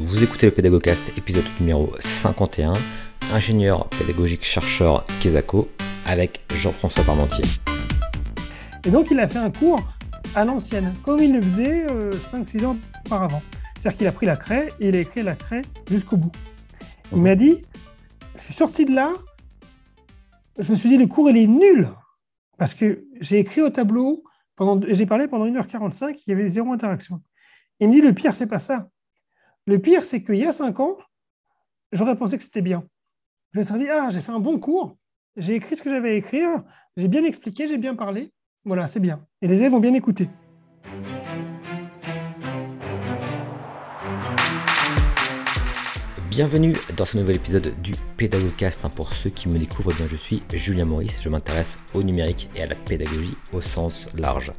Vous écoutez le Pédagogcast, épisode numéro 51, ingénieur pédagogique chercheur Kesako, avec Jean-François Parmentier. Et donc, il a fait un cours à l'ancienne, comme il le faisait 5-6 ans auparavant. C'est-à-dire qu'il a pris la craie et il a écrit la craie jusqu'au bout. Il m'a dit, je suis sorti de là, je me suis dit, le cours, il est nul. Parce que j'ai écrit au tableau, pendant, j'ai parlé pendant 1h45, il y avait zéro interaction. Il me dit, le pire, c'est pas ça. Le pire, c'est qu'il y a 5 ans, j'aurais pensé que c'était bien. Je me serais dit, ah, j'ai fait un bon cours, j'ai écrit ce que j'avais à écrire, j'ai bien expliqué, j'ai bien parlé. Voilà, c'est bien. Et les élèves ont bien écouté. Bienvenue dans ce nouvel épisode du Pédagogcast. Hein, pour ceux qui me découvrent, eh bien, je suis Julien Maurice. Je m'intéresse au numérique et à la pédagogie au sens large.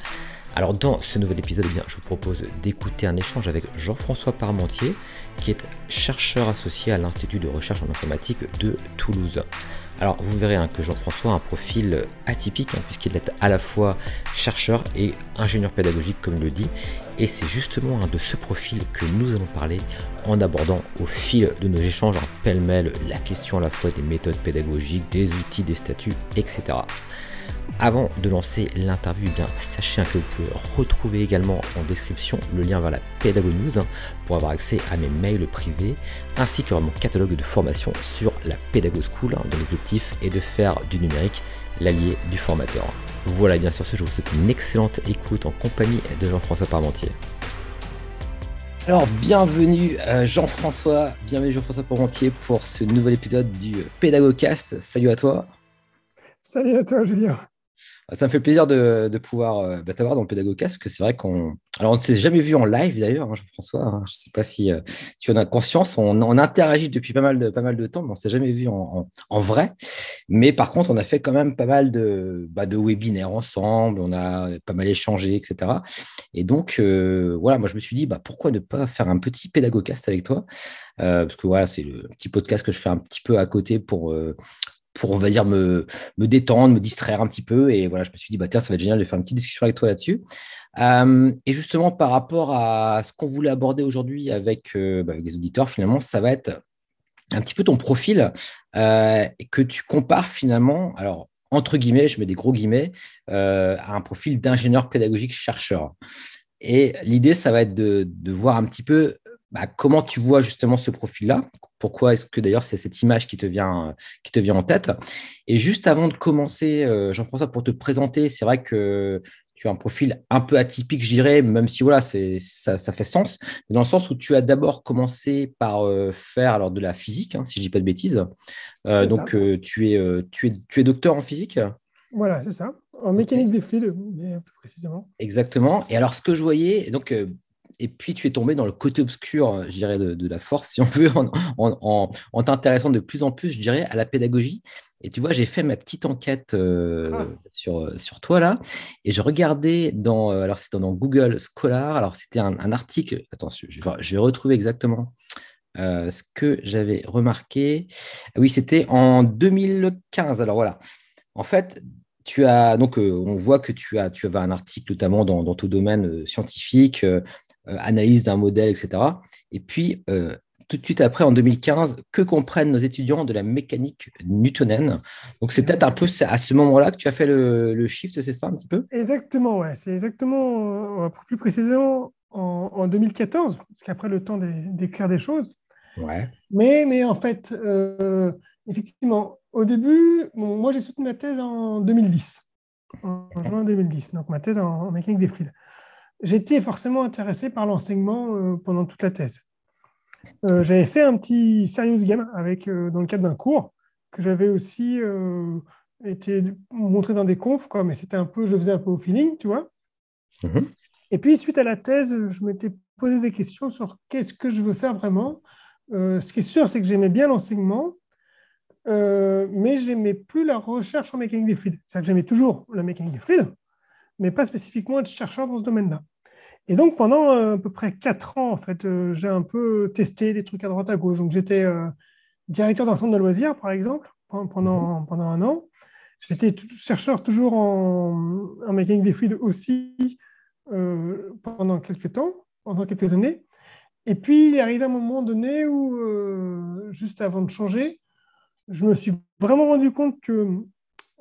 Alors dans ce nouvel épisode, eh je vous propose d'écouter un échange avec Jean-François Parmentier, qui est chercheur associé à l'Institut de recherche en informatique de Toulouse. Alors vous verrez hein, que Jean-François a un profil atypique hein, puisqu'il est à la fois chercheur et ingénieur pédagogique comme il le dit. Et c'est justement de ce profil que nous allons parler en abordant au fil de nos échanges en pêle-mêle la question à la fois des méthodes pédagogiques, des outils, des statuts, etc. Avant de lancer l'interview, eh bien sachez que vous pouvez retrouver également en description le lien vers la Pédago News hein, pour avoir accès à mes mails privés ainsi que mon catalogue de formation sur la Pédago School hein, dont l'objectif est de faire du numérique l'allié du formateur. Voilà, bien sûr, ce, je vous souhaite une excellente écoute en compagnie de Jean-François Parmentier. Alors, bienvenue euh, Jean-François, bienvenue Jean-François Parmentier pour ce nouvel épisode du Pédagogcast. Salut à toi. Salut à toi, Julien. Ça me fait plaisir de, pouvoir euh, bah, t'avoir dans le Pédagogcast, parce que c'est vrai qu'on. Alors, on ne s'est jamais vu en live d'ailleurs, hein, Jean-François. Hein. je ne sais pas si euh, tu en as conscience. On, interagit depuis pas mal de, pas mal de temps, mais on ne s'est jamais vu en, vrai. Mais par contre, on a fait quand même pas mal de, bah, webinaires ensemble, on a pas mal échangé, etc. Et donc, euh, voilà, moi, je me suis dit, bah, pourquoi ne pas faire un petit Pédagogcast avec toi? Parce que voilà, c'est le petit podcast que je fais un petit peu à côté pour pour, on me, détendre, me distraire un petit peu. Et voilà, je me suis dit, bah, tiens, ça va être génial de faire une petite discussion avec toi là-dessus. Euh, et justement, par rapport à ce qu'on voulait aborder aujourd'hui avec, euh, bah, auditeurs, finalement, ça va être un petit peu ton profil euh, que tu compares finalement, alors entre guillemets, je mets des gros guillemets, à un profil d'ingénieur pédagogique chercheur. Et l'idée, ça va être de, de voir un petit peu bah, comment tu vois justement ce profil-là Pourquoi est-ce que d'ailleurs c'est cette image qui te, vient, qui te vient en tête Et juste avant de commencer, euh, Jean-François, pour te présenter, c'est vrai que tu as un profil un peu atypique, je dirais, même si voilà, ça, ça, fait sens, dans le sens où tu as d'abord commencé par euh, faire alors, de la physique, hein, si je ne dis pas de bêtises. Euh, donc tu, es, tu, es, tu es docteur en physique Voilà, c'est ça. En mécanique des fluides, plus précisément. Exactement. Et alors, ce que je voyais, donc et puis tu es tombé dans le côté obscur, je dirais, de, la force, si on veut, en, t'intéressant de plus en plus, je dirais, à la pédagogie. Et tu vois, j'ai fait ma petite enquête euh, ah. sur, sur toi là, et je regardais dans, euh, alors c'était dans Google Scholar, alors c'était un, article, attends, je, je, vais retrouver exactement euh, ce que j'avais remarqué. Oui, c'était en 2015. Alors voilà, en fait, tu as donc on voit que tu as tu avais un article notamment dans, dans ton domaine scientifique euh, analyse d'un modèle, etc. Et puis, euh, tout de suite après, en 2015, que comprennent nos étudiants de la mécanique newtonienne? Donc, c'est peut-être un peu à ce moment-là que tu as fait le, shift, c'est ça un petit peu? Exactement, ouais. C'est exactement, euh, plus précisément, en, 2014, parce qu'après le temps d'écrire des choses. Ouais. Mais, mais en fait, effectivement, au début, moi j'ai soutenu ma thèse en 2010, en, juin 2010, donc ma thèse en, en mécanique des fluides j'étais forcément intéressé par l'enseignement euh, pendant toute la thèse. Euh, j'avais fait un petit serious game avec, euh, dans le cadre d'un cours que j'avais aussi été montré dans des confs, quoi, mais c'était un peu, je faisais un peu au feeling, tu vois. Mhm. Et puis, suite à la thèse, je m'étais posé des questions sur qu'est-ce que je veux faire vraiment. ce qui est sûr, c'est que j'aimais bien l'enseignement, mais j'aimais plus la recherche en mécanique des fluides. C'est-à-dire que j'aimais toujours la mécanique des fluides, mais pas spécifiquement être chercheur dans ce domaine-là. Et donc, pendant euh, à peu près quatre ans, en fait, euh, j'ai un peu testé des trucs à droite à gauche. Donc, j'étais euh, directeur d'un centre de loisirs, par exemple, pendant, mhm. pendant un an. J'étais chercheur toujours en, en, mécanique des fluides aussi pendant quelques temps, pendant quelques années. Et puis, il est arrivé un moment donné où, euh, juste avant de changer, je me suis vraiment rendu compte que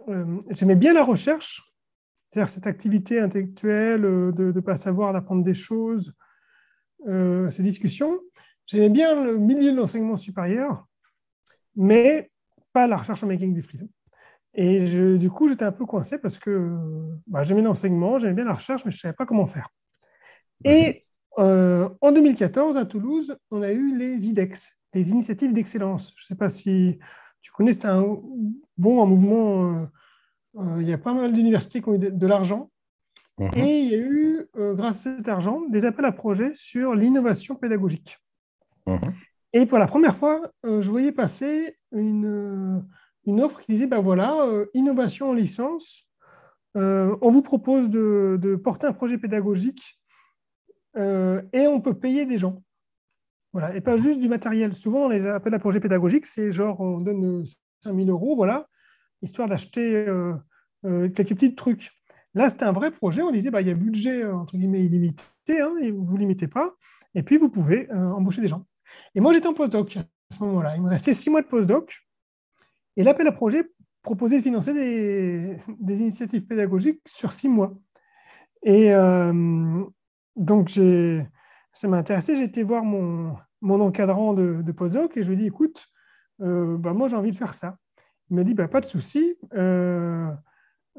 euh, j'aimais bien la recherche, c'est-à-dire cette activité intellectuelle euh, de ne pas savoir, d'apprendre des choses, ces discussions. J'aimais bien le milieu de l'enseignement supérieur, mais pas la recherche en making du fluide. Et je, du coup, j'étais un peu coincé parce que bah, j'aimais l'enseignement, j'aimais bien la recherche, mais je ne savais pas comment faire. Et euh, en 2014, à Toulouse, on a eu les IDEX, les initiatives d'excellence. Je ne sais pas si tu connais, c'était un bon un mouvement. Euh, euh, il y a pas mal d'universités qui ont eu de, l'argent. Mhm. Et il y a eu, grâce à cet argent, des appels à projets sur l'innovation pédagogique. Mhm. Et pour la première fois, je voyais passer une, une offre qui disait, ben voilà, innovation en licence, on vous propose de, de, porter un projet pédagogique euh, et on peut payer des gens. Voilà, et pas juste du matériel. Souvent, les appels à projets pédagogiques, c'est genre on donne 5000 euros, voilà, histoire d'acheter euh, euh, quelques petits trucs. Là, c'était un vrai projet. On disait, bah, il y a budget entre guillemets illimité, hein, et vous ne limitez pas, et puis vous pouvez embaucher des gens. Et moi, j'étais en postdoc à ce moment-là. Il me restait six mois de postdoc, et l'appel à projet proposait de financer des, des initiatives pédagogiques sur six mois. Et, donc, ça m'a intéressé. J'ai été voir mon, mon encadrant de, postdoc et je lui ai dit, écoute, euh, bah, moi j'ai envie de faire ça. Il m'a dit, bah, pas de souci, euh,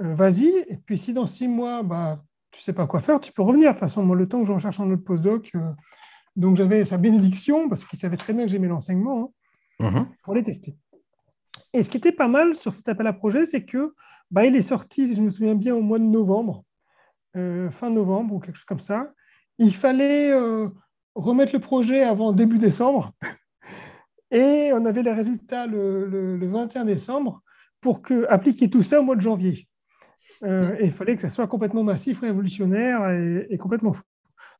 euh, vas-y. Et puis si dans six mois, bah, tu ne sais pas quoi faire, tu peux revenir. De toute façon, moi, le temps que je recherche un autre postdoc, donc j'avais sa bénédiction, parce qu'il savait très bien que j'aimais l'enseignement, hein, mhm. pour les tester. Et ce qui était pas mal sur cet appel à projet, c'est que bah, il est sorti, si je me souviens bien, au mois de novembre, fin novembre ou quelque chose comme ça. Il fallait euh, remettre le projet avant début décembre. Et on avait les résultats le, 21 décembre pour que, appliquer tout ça au mois de janvier. Euh, et il fallait que ça soit complètement massif, révolutionnaire et, complètement fou.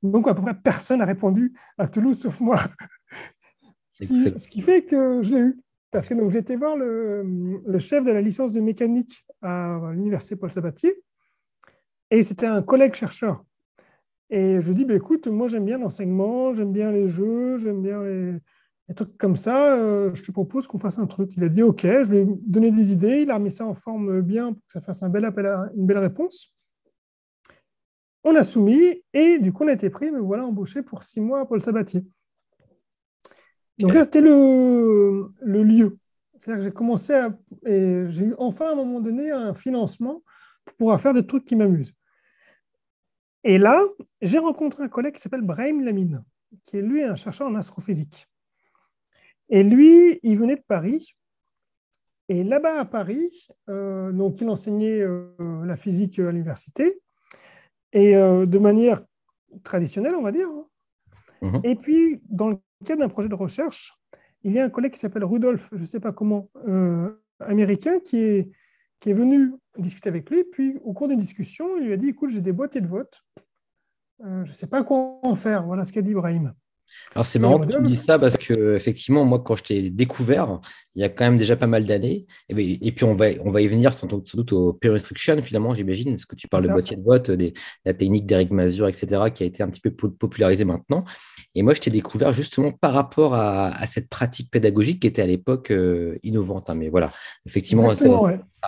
Donc, à peu près personne n'a répondu à Toulouse sauf moi. ce, qui, fait que je l'ai eu. Parce que j'étais voir le, le, chef de la licence de mécanique à l'université Paul Sabatier. Et c'était un collègue chercheur. Et je lui dis, bah, écoute, moi j'aime bien l'enseignement, j'aime bien les jeux, j'aime bien les, trucs comme ça, euh, je te propose qu'on fasse un truc. Il a dit, OK, je lui ai donné des idées, il a remis ça en forme bien pour que ça fasse un bel appel à, une belle réponse. On a soumis et du coup on a été pris, mais voilà, embauché pour six mois à Paul Sabatier. Donc là, c'était le, le, lieu. C'est-à-dire que j'ai commencé à... Et j'ai eu enfin à un moment donné un financement pour pouvoir faire des trucs qui m'amusent. Et là, j'ai rencontré un collègue qui s'appelle Brahim Lamine, qui est lui un chercheur en astrophysique. Et lui, il venait de Paris. Et là-bas à Paris, euh, donc il enseignait euh, la physique à l'université, et euh, de manière traditionnelle, on va dire. Hein. Mhm. Et puis, dans le cadre d'un projet de recherche, il y a un collègue qui s'appelle Rudolf, je ne sais pas comment, américain, qui est, qui est venu discuter avec lui. Puis, au cours d'une discussion, il lui a dit Écoute, j'ai des boîtiers de vote. Je ne sais pas quoi en faire. Voilà ce qu'a dit Ibrahim. Alors c'est marrant que tu me dises ça parce que effectivement moi quand je t'ai découvert il y a quand même déjà pas mal d'années et, puis on va on va y venir sans, doute au peer instruction finalement j'imagine parce que tu parles de boîtier de vote des, la technique d'Eric Mazur etc qui a été un petit peu popularisée maintenant. Et moi je t'ai découvert justement par rapport à, cette pratique pédagogique qui était à l'époque euh, innovante hein. mais voilà effectivement ça,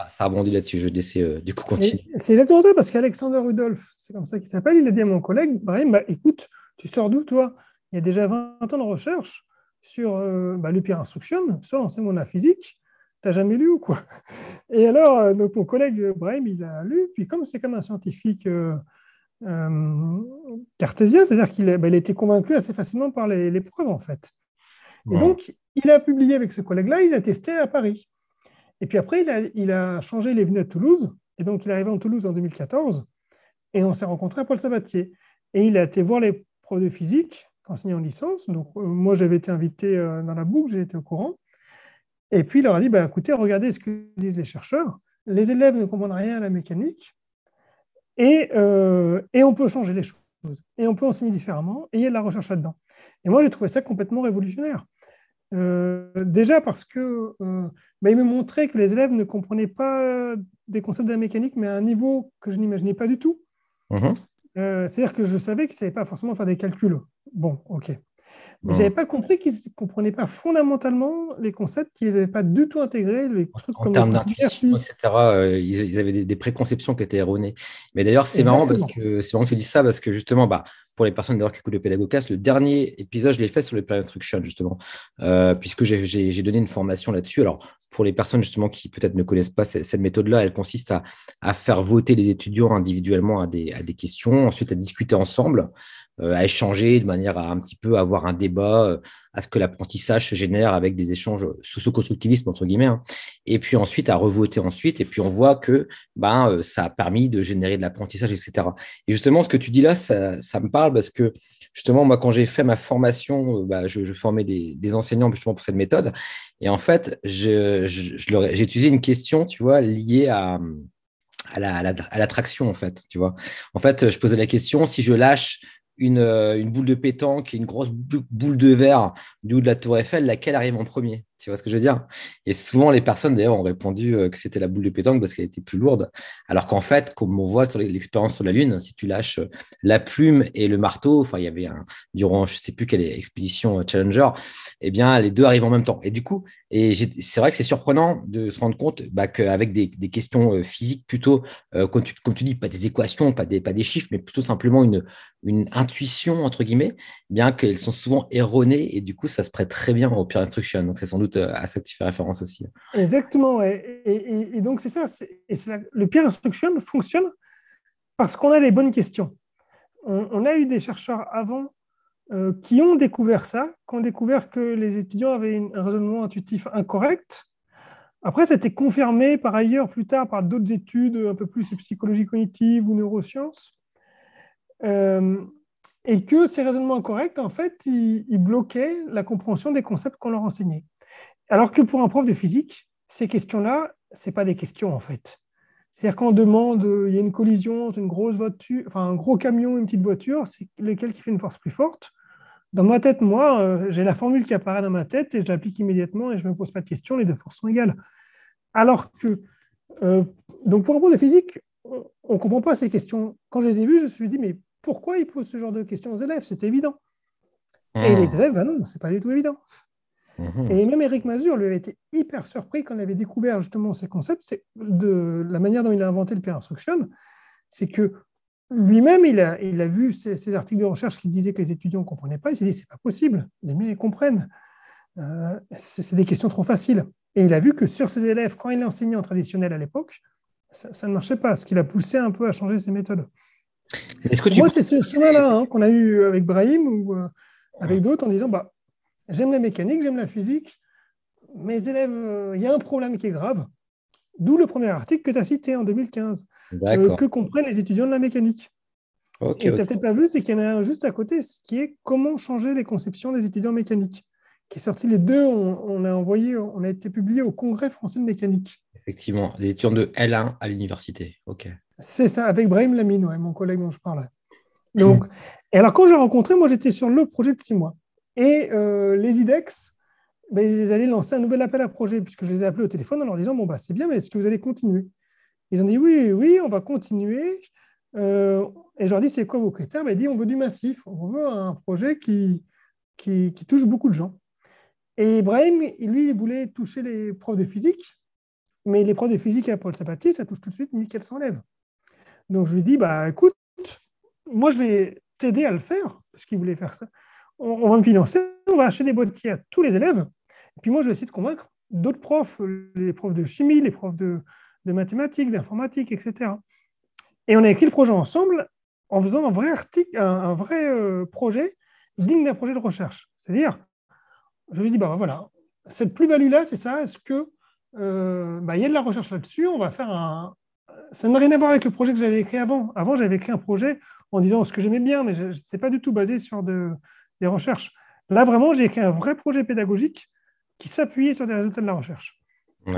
ça, rebondit là-dessus je vais euh, du coup continuer c'est exactement ça parce qu'Alexander Rudolph c'est comme ça qu'il s'appelle il a dit à mon collègue bah, écoute tu sors d'où toi? Il y a déjà 20 ans de recherche sur euh, bah, le peer instruction, sur l'enseignement de la physique. Tu n'as jamais lu ou quoi? Et alors, euh, donc, mon collègue Brahim, il a lu, puis comme c'est comme un scientifique euh, cartésien, c'est-à-dire qu'il a, bah, été convaincu assez facilement par les, preuves, en fait. Et donc, il a publié avec ce collègue-là, il a testé à Paris. Et puis après, il a, il a changé, il est venu à Toulouse, et donc il est arrivé en Toulouse en 2014, et on s'est rencontré à Paul Sabatier. Et il a été voir les profs de physique, enseigné en licence. Donc, euh, moi, j'avais été invité euh, dans la boucle, été au courant. Et puis, il leur a dit, bah, écoutez, regardez ce que disent les chercheurs. Les élèves ne comprennent rien à la mécanique et, euh, et on peut changer les choses. Et on peut enseigner différemment et il y a de la recherche là-dedans. Et moi, j'ai trouvé ça complètement révolutionnaire. déjà parce que bah, il me montrait que les élèves ne comprenaient pas des concepts de la mécanique, mais à un niveau que je n'imaginais pas du tout. Mm-hmm. C'est-à-dire que je savais qu'ils ne savaient pas forcément faire des calculs. Bon, ok. Mais je n'avais pas compris qu'ils ne comprenaient pas fondamentalement les concepts, qu'ils n'avaient pas du tout intégré, les trucs en, comme termes d'intuition, etc. Euh, ils, avaient des, préconceptions qui étaient erronées. Mais d'ailleurs, c'est marrant parce que c'est marrant que tu dis ça parce que justement, bah, pour les personnes qui écoutent le Pédagogcast, le dernier épisode, je l'ai fait sur le Instruction, justement, euh, puisque j'ai donné une formation là-dessus. Alors, pour les personnes justement qui peut-être ne connaissent pas cette, méthode-là, elle consiste à, faire voter les étudiants individuellement à des, à des questions, ensuite à discuter ensemble. Euh, à échanger de manière à un petit peu avoir un débat, euh, à ce que l'apprentissage se génère avec des échanges socio-constructivisme, entre guillemets, hein. et puis ensuite à revoter ensuite, et puis on voit que ben, euh, ça a permis de générer de l'apprentissage, etc. Et justement, ce que tu dis là, ça, me parle parce que justement, moi, quand j'ai fait ma formation, bah, je, formais des, enseignants justement pour cette méthode, et en fait, j'ai utilisé une question, tu vois, liée à à l'attraction, en fait, tu vois. En fait, je posais la question, si je lâche euh, une, boule de pétanque et une grosse boule de verre du haut de la tour Eiffel, laquelle arrive en premier? Tu vois ce que je veux dire? Et souvent, les personnes, d'ailleurs, ont répondu euh, que c'était la boule de pétanque parce qu'elle était plus lourde. Alors qu'en fait, comme on voit sur l'expérience sur la Lune, si tu lâches euh, la plume et le marteau, enfin, il y avait un, durant, je ne sais plus quelle expédition Challenger, eh bien, les deux arrivent en même temps. Et du coup, et c'est vrai que c'est surprenant de se rendre compte bah, qu'avec des, questions physiques plutôt, comme, tu, dis, pas des équations, pas des, pas des chiffres, mais plutôt simplement une, une intuition, entre guillemets, bien qu'elles sont souvent erronées et du coup, ça se prête très bien au peer instruction. Donc, c'est sans doute euh, à ça que tu fais référence aussi. Exactement. Et, donc, c'est ça. Le peer instruction fonctionne parce qu'on a les bonnes questions. On, a eu des chercheurs avant euh, qui ont découvert ça, qui ont découvert que les étudiants avaient un raisonnement intuitif incorrect. Après, ça a été confirmé par ailleurs plus tard par d'autres études un peu plus psychologie cognitive ou neurosciences. Euh, et que ces raisonnements incorrects, en fait, ils, bloquaient la compréhension des concepts qu'on leur enseignait. Alors que pour un prof de physique, ces questions-là, ce pas des questions, en fait. C'est-à-dire qu'on demande, euh, il y a une collision entre une grosse voiture, enfin un gros camion et une petite voiture, c'est lequel qui fait une force plus forte. Dans ma tête, moi, euh, j'ai la formule qui apparaît dans ma tête et je l'applique immédiatement et je ne me pose pas de questions, les deux forces sont égales. Alors que, donc pour un prof de physique, on ne comprend pas ces questions. Quand je les ai vues, je me suis dit, mais pourquoi il pose ce genre de questions aux élèves? C'est évident. Et hmm. les élèves, ben non, c'est pas du tout évident. Hmm. Et même Eric Mazur, lui, a été hyper surpris quand il avait découvert justement ces concepts, c'est de la manière dont il a inventé le peer instruction, c'est que lui-même, il a, il a vu ces, articles de recherche qui disaient que les étudiants ne comprenaient pas. Il s'est dit, c'est pas possible, les miens, ils comprennent. Euh, c'est des questions trop faciles. Et il a vu que sur ses élèves, quand il enseignait en traditionnel à l'époque, ça, ça, ne marchait pas, ce qui l'a poussé un peu à changer ses méthodes. Moi, c'est ce chemin-là hein, qu'on a eu avec Brahim ou euh, avec d'autres en disant bah, j'aime la mécanique, j'aime la physique, mes élèves, euh, il y a un problème qui est grave. D'où le premier article que tu as cité en 2015, euh, que comprennent les étudiants de la mécanique. Ce que tu n'as peut-être pas vu, c'est qu'il y en a un juste à côté, ce qui est comment changer les conceptions des étudiants mécaniques, qui est sorti les deux, on, a envoyé, on a été publié au Congrès français de mécanique. Effectivement, les étudiants de L1 à l'université. Ok. C'est ça, avec Brahim Lamine, mon collègue dont je parlais. Donc, et alors, quand j'ai rencontré, moi, j'étais sur le projet de six mois. Et euh, les IDEX, ben, ils allaient lancer un nouvel appel à projet, puisque je les ai appelés au téléphone en leur disant Bon, bah, c'est bien, mais est-ce que vous allez continuer? Ils ont dit Oui, oui, on va continuer. Euh, et je leur dit C'est quoi vos critères? Ben, Ils dit On veut du massif, on veut un projet qui, qui, qui touche beaucoup de gens. Et Ibrahim, lui, il voulait toucher les profs de physique, mais les profs de physique à Paul Sabatier, ça touche tout de suite 1400 élèves. Donc je lui dis, bah écoute, moi je vais t'aider à le faire, parce qu'il voulait faire ça. On, va me financer, on va acheter des boîtiers à tous les élèves. Et puis moi, je vais essayer de convaincre d'autres profs, les profs de chimie, les profs de, mathématiques, d'informatique, etc. Et on a écrit le projet ensemble en faisant un vrai article, un, vrai euh, projet digne d'un projet de recherche. C'est-à-dire, je lui dis, bah voilà, cette plus-value-là, c'est ça, est-ce que euh, bah, il y a de la recherche là-dessus, on va faire un, ça n'a rien à voir avec le projet que j'avais écrit avant. Avant, j'avais écrit un projet en disant ce que j'aimais bien, mais ce n'est pas du tout basé sur des recherches. Là, vraiment, j'ai écrit un vrai projet pédagogique qui s'appuyait sur des résultats de la recherche.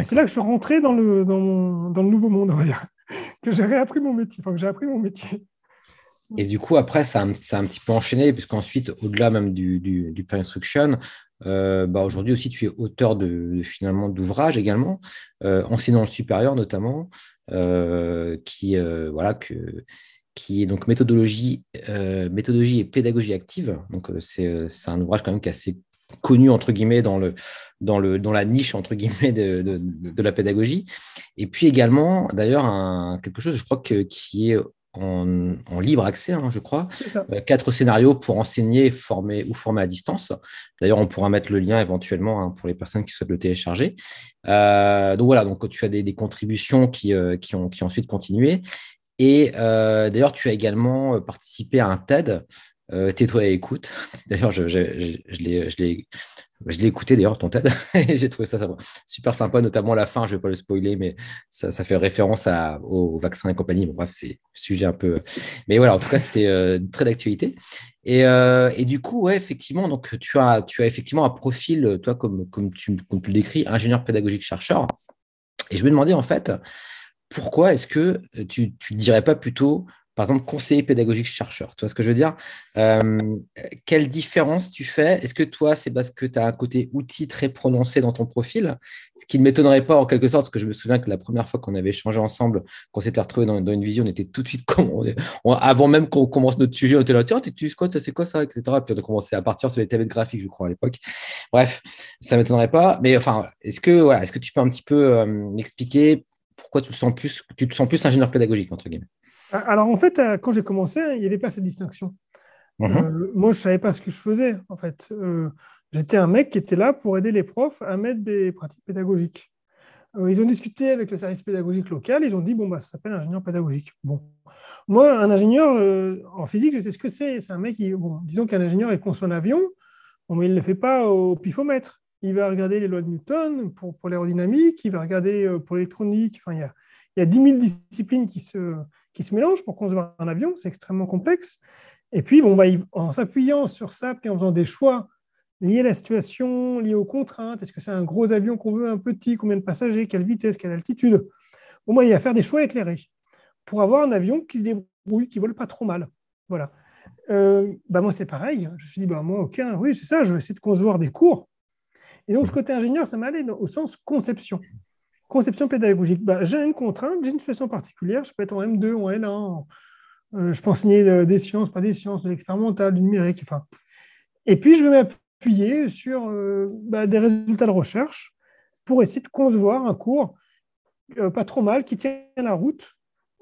c'est là que je suis rentré dans le, dans, le nouveau monde, on va dire, que j'ai réappris mon métier, enfin que j'ai appris mon métier. Et du coup, après, ça, ça a un petit peu enchaîné, puisqu'ensuite, au-delà même du, du, du instruction, euh, bah aujourd'hui aussi, tu es auteur de, finalement d'ouvrages également, euh, enseignant le supérieur notamment, euh, qui, voilà, que, qui est donc méthodologie, méthodologie et pédagogie active. Donc, c'est un ouvrage quand même qui est assez connu entre guillemets dans, le, dans, le, dans la niche entre guillemets de, de, la pédagogie. Et puis également, d'ailleurs, quelque chose, je crois, que, qui est en, en libre accès, hein, je crois. Euh, quatre scénarios pour enseigner, former ou former à distance. D'ailleurs, on pourra mettre le lien éventuellement hein, pour les personnes qui souhaitent le télécharger. Euh, donc voilà, donc tu as des, des contributions qui, euh, qui, ont, qui ont ensuite continué. Et d'ailleurs, tu as également participé à un TED euh, tais-toi et écoute. D'ailleurs, je, l'ai écouté d'ailleurs, ton TED, j'ai trouvé ça, super sympa, notamment la fin, je ne vais pas le spoiler, mais ça, fait référence au, vaccin et compagnie. Bref, c'est sujet un peu. Mais voilà, en tout cas, c'était euh, très d'actualité. Euh, et, du coup, ouais, effectivement, donc tu as, tu as effectivement un profil, toi, comme, comme, tu, comme tu le décris, ingénieur pédagogique chercheur. Et je me demandais en fait, pourquoi est-ce que tu ne dirais pas plutôt par exemple, conseiller pédagogique chercheur? Tu vois ce que je veux dire? Euh, Quelle différence tu fais? Est-ce que toi, c'est parce que tu as un côté outil très prononcé dans ton profil? Ce qui ne m'étonnerait pas en quelque sorte, parce que je me souviens que la première fois qu'on avait échangé ensemble, qu'on s'était retrouvé dans, une vision, on était tout de suite, avant même qu'on commence notre sujet, on était là, tiens, tu quoi, ça c'est quoi ça, etc. Puis on a commencé à partir sur les TV graphiques, je crois, à l'époque. Bref, ça ne m'étonnerait pas. Mais enfin, est-ce que, voilà, est-ce que tu peux un petit peu euh, m'expliquer pourquoi tu te sens plus, tu te sens plus ingénieur pédagogique, entre guillemets ah, alors, en fait, euh, quand j'ai commencé, il n'y avait pas cette distinction. Mhm. Euh, moi, je ne savais pas ce que je faisais, en fait. Euh, j'étais un mec qui était là pour aider les profs à mettre des pratiques pédagogiques. ils ont discuté avec le service pédagogique local, ils ont dit, bon, bah, ça s'appelle ingénieur pédagogique. Bon. Moi, un ingénieur en physique, je sais ce que c'est. C'est un mec qui, bon, disons qu'un ingénieur, il conçoit un avion, bon, mais il ne le fait pas au pifomètre. Il va regarder les lois de Newton pour, pour l'aérodynamique, il va regarder pour l'électronique. Enfin, il y a, il y a 10 000 disciplines qui se, qui se mélangent pour concevoir un avion, c'est extrêmement complexe. Et puis, bon, bah, en s'appuyant sur ça, puis en faisant des choix liés à la situation, liés aux contraintes, est-ce que c'est un gros avion qu'on veut, un petit, combien de passagers, quelle vitesse, quelle altitude? Bon, bah, il va faire des choix éclairés pour avoir un avion qui se débrouille, qui vole pas trop mal. Voilà. Euh, bah, moi, c'est pareil. Je me suis dit, bah, moi, ok, oui, c'est ça, je vais essayer de concevoir des cours. Et donc, ce côté ingénieur, ça m'allait au sens conception. Conception pédagogique. Bah, j'ai une contrainte, j'ai une situation particulière. Je peux être en M2 ou en L1. Euh, je peux enseigner des sciences, pas des sciences, de l'expérimental, du numérique. Enfin. Et puis, je vais m'appuyer sur euh, bah, des résultats de recherche pour essayer de concevoir un cours euh, pas trop mal, qui tient la route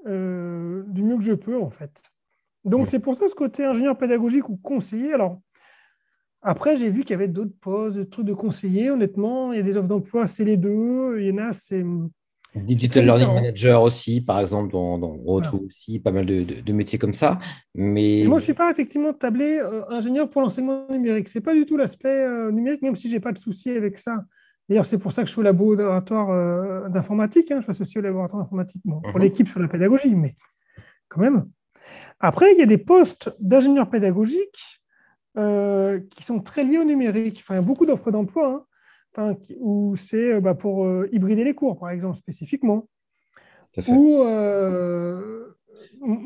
du mieux que je peux, en fait. Donc, c'est pour ça ce côté ingénieur pédagogique ou conseiller. Alors, après, j'ai vu qu'il y avait d'autres postes, des trucs de conseiller. Honnêtement, il y a des offres d'emploi, c'est les deux. Il y en a, c'est. Digital Learning Manager aussi, par exemple, dans, on retrouve aussi pas mal de, métiers comme ça. Mais... moi, je ne suis pas effectivement tablé euh, ingénieur pour l'enseignement numérique. Ce n'est pas du tout l'aspect euh, numérique, même si je n'ai pas de souci avec ça. D'ailleurs, c'est pour ça que je suis au laboratoire euh, d'informatique. Hein. Je suis associé au laboratoire d'informatique pour mhm. l'équipe sur la pédagogie, mais quand même. Après, il y a des postes d'ingénieur pédagogique euh, qui sont très liés au numérique. Enfin, il y a beaucoup d'offres d'emploi hein, où c'est euh, bah, pour euh, hybrider les cours, par exemple, spécifiquement. Ou,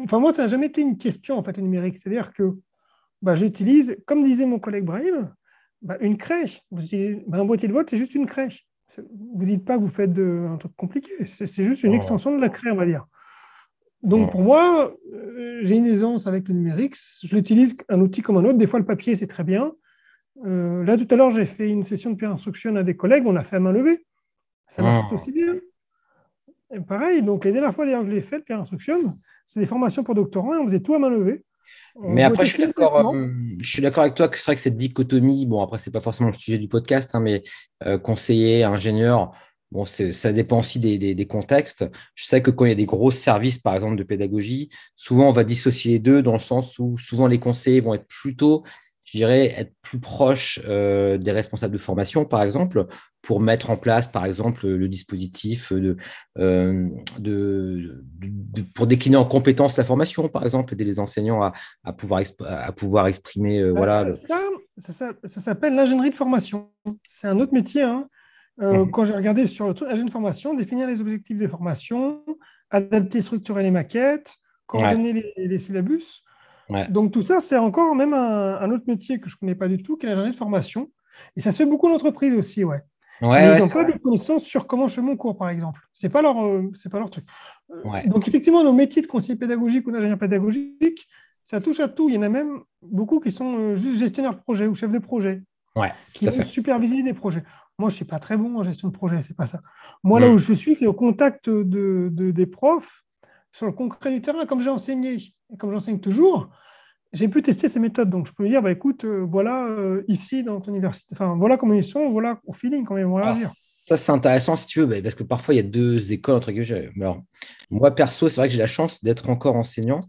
enfin, moi, ça n'a jamais été une question, en fait, le numérique. C'est-à-dire que bah, j'utilise, comme disait mon collègue Brahim, bah, une crèche. Vous utilisez, bah, un boîtier de vote, c'est juste une crèche. Vous ne dites pas que vous faites de, un truc compliqué. C'est juste une oh. extension de la crèche, on va dire. Donc pour moi, euh, j'ai une aisance avec le numérique. Je l'utilise un outil comme un autre. Des fois, le papier, c'est très bien. Euh, là, tout à l'heure, j'ai fait une session de peer instruction à des collègues. On a fait à main levée. Ça marche tout aussi bien. Et pareil, donc les dernières fois, d'ailleurs, je l'ai fait, le peer instruction, c'est des formations pour doctorants et on faisait tout à main levée. Mais après, je suis d'accord. Euh, je suis d'accord avec toi que c'est vrai que cette dichotomie, bon, après, c'est pas forcément le sujet du podcast, hein, mais conseiller, ingénieur, Bon, ça dépend aussi des, contextes. Je sais que quand il y a des gros services, par exemple, de pédagogie, souvent on va dissocier les deux dans le sens où souvent les conseillers vont être plutôt, je dirais, être plus proches euh, des responsables de formation, par exemple, pour mettre en place, par exemple, le dispositif de, euh, pour décliner en compétences la formation, par exemple, aider les enseignants à, pouvoir, à pouvoir exprimer. Euh, voilà. Ça, ça, ça s'appelle l'ingénierie de formation. C'est un autre métier. Hein. Euh. Quand j'ai regardé sur le agent de formation, définir les objectifs des formations, adapter, structurer les maquettes, coordonner les, syllabus. Donc tout ça, c'est encore même un, autre métier que je ne connais pas du tout, qui est l'ingénierie de formation. Et ça se fait beaucoup d'entreprises aussi, ouais. ils n'ont pas de connaissances sur comment je fais mon cours, par exemple. Ce n'est pas, leur, euh, pas leur truc. Euh, donc, effectivement, nos métiers de conseiller pédagogique ou d'ingénieur pédagogique, ça touche à tout. Il y en a même beaucoup qui sont euh, juste gestionnaires de projet ou chefs de projet. Qui vont superviser des projets. Moi, je ne suis pas très bon en gestion de projet, c'est pas ça. Moi, là où je suis, c'est au contact de, des profs sur le concret du terrain, comme j'ai enseigné et comme j'enseigne toujours j'ai pu tester ces méthodes. Donc, je peux lui dire, bah, écoute, euh, voilà, euh, ici, dans ton université, enfin, voilà comment ils sont, voilà au feeling, comment ils vont réagir. Ça, c'est intéressant si tu veux, parce que parfois, il y a deux écoles, entre guillemets. Alors, moi, perso, c'est vrai que j'ai la chance d'être encore enseignant.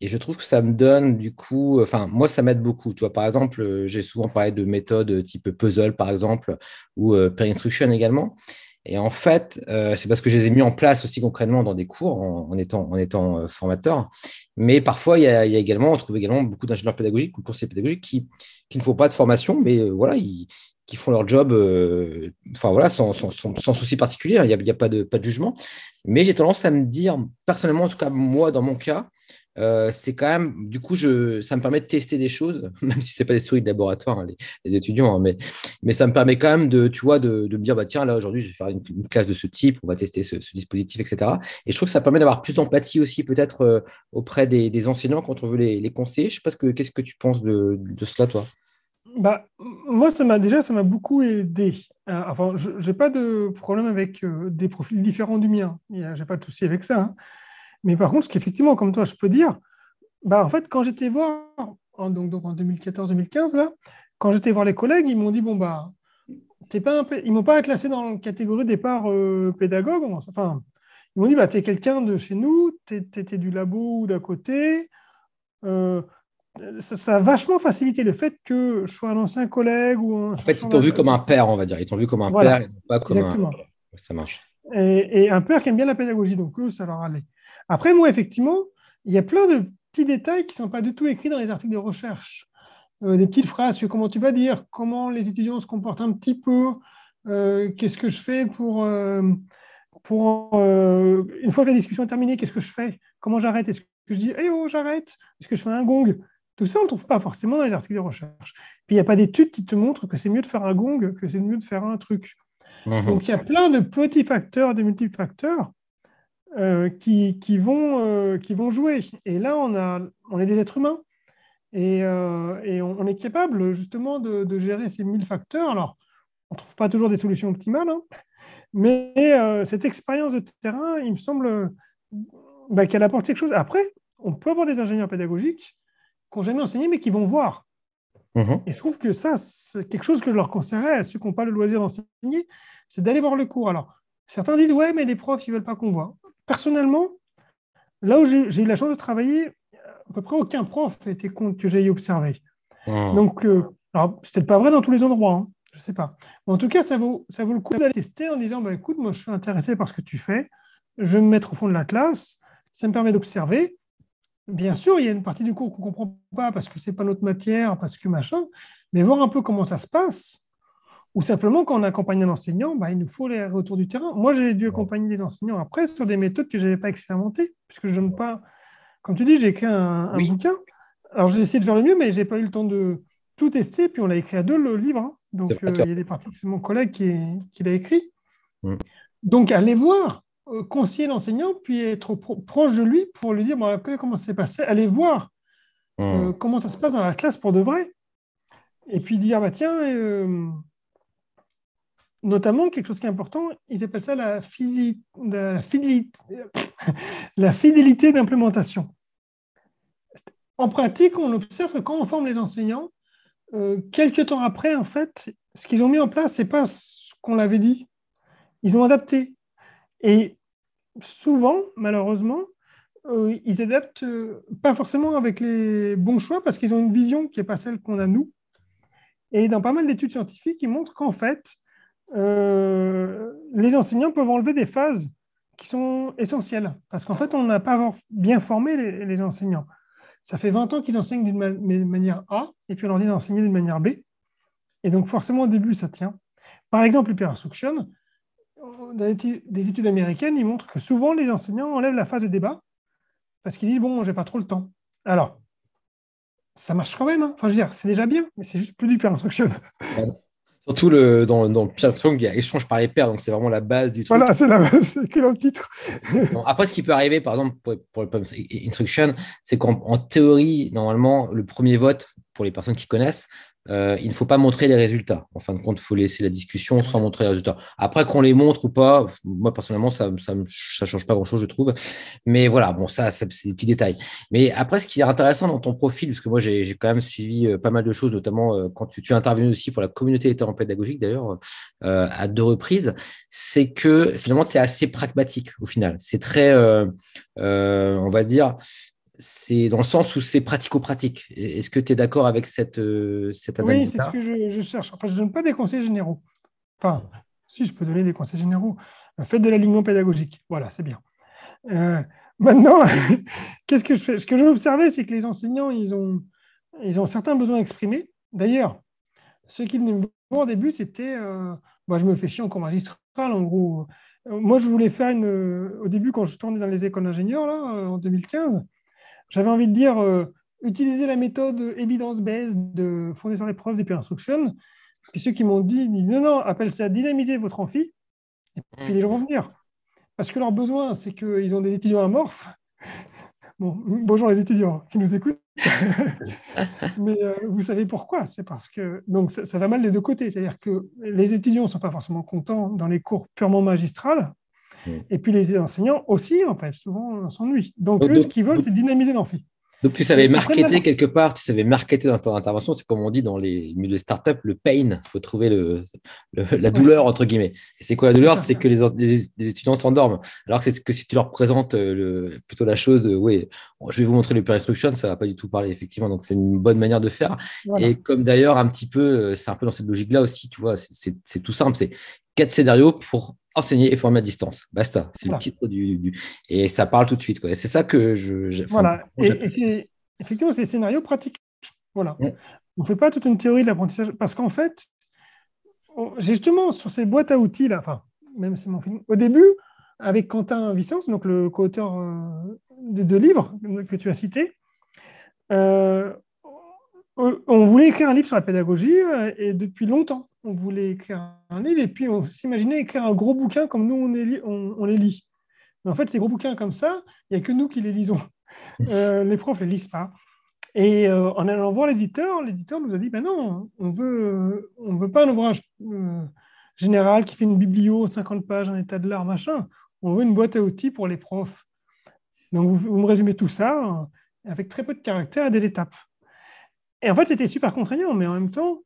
Et je trouve que ça me donne, du coup, enfin, moi, ça m'aide beaucoup. Tu vois, par exemple, euh, j'ai souvent parlé de méthodes type puzzle, par exemple, ou per-instruction également. Et en fait, euh, c'est parce que je les ai mis en place aussi concrètement dans des cours en, étant, en étant euh, formateur. Mais parfois, il y, a, également, on trouve également beaucoup d'ingénieurs pédagogiques ou conseillers pédagogiques qui, qui, ne font pas de formation, mais euh, voilà, qui font leur job enfin, voilà, sans, sans, sans, souci particulier. Il n'y a, a, pas, de, pas de jugement. Mais j'ai tendance à me dire, personnellement, en tout cas, moi, dans mon cas, euh, c'est quand même, du coup, ça me permet de tester des choses, même si ce n'est pas des souris de laboratoire, hein, les, étudiants, hein, mais, ça me permet quand même de, tu vois, de, me dire, bah, tiens, là, aujourd'hui, je vais faire une, classe de ce type, on va tester ce, dispositif, etc. Et je trouve que ça permet d'avoir plus d'empathie aussi, peut-être, euh, auprès des, enseignants quand on veut les, conseiller. Je ne sais pas ce que, qu'est-ce que tu penses de, cela, toi? Bah, moi, ça m'a déjà, ça m'a beaucoup aidé. Euh, enfin, je n'ai pas de problème avec des profils différents du mien. Je n'ai pas de souci avec ça. Hein. Mais par contre, ce qu'effectivement, comme toi, je peux dire, bah, en fait, quand j'étais voir, en, donc, donc en 2014-2015, là, quand j'étais voir les collègues, ils m'ont dit, bon, bah, t'es pas ils m'ont pas classé dans la catégorie départ euh, pédagogue. Enfin, ils m'ont dit, bah, tu es quelqu'un de chez nous, tu étais du labo ou d'à côté. Euh, ça, a vachement facilité le fait que je sois un ancien collègue ou un. En fait, ils t'ont vu comme un père, on va dire. Ils t'ont vu comme un père et pas comme exactement. un. Ça marche. Et, et, un père qui aime bien la pédagogie, donc eux, ça leur allait. Après, moi, effectivement, il y a plein de petits détails qui ne sont pas du tout écrits dans les articles de recherche. Euh, des petites phrases sur comment tu vas dire, comment les étudiants se comportent un petit peu, euh, qu'est-ce que je fais pour, euh, pour une fois que la discussion est terminée, qu'est-ce que je fais, comment j'arrête, est-ce que je dis, hey oh, j'arrête, est-ce que je fais un gong? Tout ça, on ne trouve pas forcément dans les articles de recherche. Puis il n'y a pas d'études qui te montrent que c'est mieux de faire un gong que c'est mieux de faire un truc. Mmh. Donc il y a plein de petits facteurs, de multiples facteurs euh, qui, qui, vont, euh, qui vont jouer. Et là, on, a, on est des êtres humains et, euh, et on, est capable justement de, de, gérer ces mille facteurs. Alors, on ne trouve pas toujours des solutions optimales, hein, mais cette expérience de terrain, il me semble bah, qu'elle apporte quelque chose. Après, on peut avoir des ingénieurs pédagogiques qui n'ont jamais enseigné, mais qui vont voir. Mmh et je trouve que ça, c'est quelque chose que je leur conseillerais à ceux qui n'ont pas le loisir d'enseigner, c'est d'aller voir le cours. Alors, certains disent, ouais, mais les profs, ils ne veulent pas qu'on voit personnellement, là où j'ai eu la chance de travailler, à peu près aucun prof était compte que j'ai observé. Hmm. Donc, euh, alors, c'était pas vrai dans tous les endroits, hein, je ne sais pas. Mais en tout cas, ça vaut, ça vaut le coup d'aller tester en disant bah, écoute, moi, je suis intéressé par ce que tu fais, je vais me mettre au fond de la classe, ça me permet d'observer. Bien sûr, il y a une partie du cours qu'on ne comprend pas parce que ce n'est pas notre matière, parce que machin, mais voir un peu comment ça se passe, ou simplement, quand on accompagne un enseignant, bah, il nous faut les retours du terrain. Moi, j'ai dû accompagner des enseignants après sur des méthodes que je n'avais pas expérimentées, puisque je donne pas. Comme tu dis, j'ai écrit un, bouquin. Alors, j'ai essayé de faire le mieux, mais je n'ai pas eu le temps de tout tester. Puis, on l'a écrit à deux, le livre. Hein. Donc, euh, il y a des parties que c'est mon collègue qui, qui l'a écrit. Mm. Donc, aller voir, euh, conseiller l'enseignant, puis être proche de lui pour lui dire bah, comment ça s'est passé? Aller voir mm. euh, comment ça se passe dans la classe pour de vrai. Et puis dire, bah, tiens, notamment quelque chose qui est important, ils appellent ça la, fidélité, la fidélité d'implémentation. En pratique, on observe que quand on forme les enseignants, euh, quelques temps après, en fait, ce qu'ils ont mis en place, ce n'est pas ce qu'on avait dit. Ils ont adapté. Et souvent, malheureusement, euh, ils adaptent euh, pas forcément avec les bons choix parce qu'ils ont une vision qui n'est pas celle qu'on a nous. Et dans pas mal d'études scientifiques, ils montrent qu'en fait, euh, les enseignants peuvent enlever des phases qui sont essentielles. Parce qu'en fait, on n'a pas bien formé les, enseignants. Ça fait 20 ans qu'ils enseignent d'une manière A, et puis on leur dit d'enseigner d'une manière B. Et donc, forcément, au début, ça tient. Par exemple, l'hyper-instruction, des études américaines, ils montrent que souvent, les enseignants enlèvent la phase de débat parce qu'ils disent, bon, j'ai pas trop le temps. Alors, ça marche quand même. Hein. Enfin, je veux dire, c'est déjà bien, mais c'est juste plus d'hyper-instruction. Surtout le, dans, dans Pierre Song, il y a échange par les pairs, donc c'est vraiment la base du truc. Voilà, c'est la base, c'est que le titre? après, ce qui peut arriver, par exemple, pour, pour le Instruction, c'est qu'en théorie, normalement, le premier vote, pour les personnes qui connaissent, euh, il ne faut pas montrer les résultats. En fin de compte, il faut laisser la discussion sans montrer les résultats. Après, qu'on les montre ou pas, moi personnellement, ça ne change pas grand-chose, je trouve. Mais voilà, bon, ça, c'est des petits détails. Mais après, ce qui est intéressant dans ton profil, parce que moi, j'ai quand même suivi euh, pas mal de choses, notamment euh, quand tu, tu es intervenu aussi pour la communauté en pédagogique, d'ailleurs, à deux reprises, c'est que finalement, tu es assez pragmatique au final. C'est très, on va dire, c'est dans le sens où c'est pratico-pratique. Est-ce que tu es d'accord avec cette, euh, cette analyse Oui, c'est ce que je, cherche. Enfin, je ne donne pas des conseils généraux. Enfin, si je peux donner des conseils généraux, euh, faites de l'alignement pédagogique. Voilà, c'est bien. Euh, maintenant, qu'est-ce que je fais? Ce que j'ai observé, c'est que les enseignants, ils ont, ils ont certains besoins exprimés. D'ailleurs, ce qui venaient me voir au début, c'était moi, je me fais chier en cours magistral, en gros. Moi, je voulais faire une. Au début, quand je tournais dans les écoles d'ingénieurs, là, en 2015, j'avais envie de dire, euh, utiliser la méthode évidence-based de fondée sur les preuves peer instruction. Puis ceux qui m'ont dit, non, non, appelle ça dynamiser votre amphi. Et puis les venir. Parce que leur besoin, c'est qu'ils ont des étudiants amorphes. Bon, bonjour les étudiants qui nous écoutent. Mais euh, vous savez pourquoi? C'est parce que donc ça, va mal des deux côtés. C'est-à-dire que les étudiants ne sont pas forcément contents dans les cours purement magistrales, et puis les enseignants aussi, en fait, souvent s'ennuient. Donc, eux, ce qu'ils veulent, c'est dynamiser l'amphi. Donc, tu savais marketer quelque part, tu savais marketer dans ton intervention. C'est comme on dit dans les milieux de start-up, le pain. Il faut trouver le, la douleur, entre guillemets. Et c'est quoi la douleur? C'est que les, les, étudiants s'endorment. Alors que, que si tu leur présentes euh, le, plutôt la chose, euh, oui, je vais vous montrer le instruction, ça ne va pas du tout parler, effectivement. Donc, c'est une bonne manière de faire. Et comme d'ailleurs, un petit peu, euh, c'est un peu dans cette logique-là aussi, tu vois, c'est tout simple. C'est quatre scénarios pour enseigner et former à distance. Basta, c'est le titre du, Et ça parle tout de suite. C'est ça que je. voilà. Et, effectivement, c'est scénario pratique. Voilà. On ne fait pas toute une théorie de l'apprentissage. Parce qu'en fait, justement, sur ces boîtes à outils, là, enfin, même c'est mon film, au début, avec Quentin Vicence, donc le co-auteur euh, des deux livres que tu as cités, euh, on voulait écrire un livre sur la pédagogie euh, et depuis longtemps on voulait écrire un livre et puis on s'imaginait écrire un gros bouquin comme nous, on, les lit. Mais en fait, ces gros bouquins comme ça, il n'y a que nous qui les lisons. Euh, les profs ne les lisent pas. Et euh, en allant voir l'éditeur, l'éditeur nous a dit, ben non, on veut, on veut pas un ouvrage euh, général qui fait une biblio, 50 pages, un état de l'art, machin. On veut une boîte à outils pour les profs. Donc, vous, vous me résumez tout ça avec très peu de caractères et des étapes. Et en fait, c'était super contraignant, mais en même temps,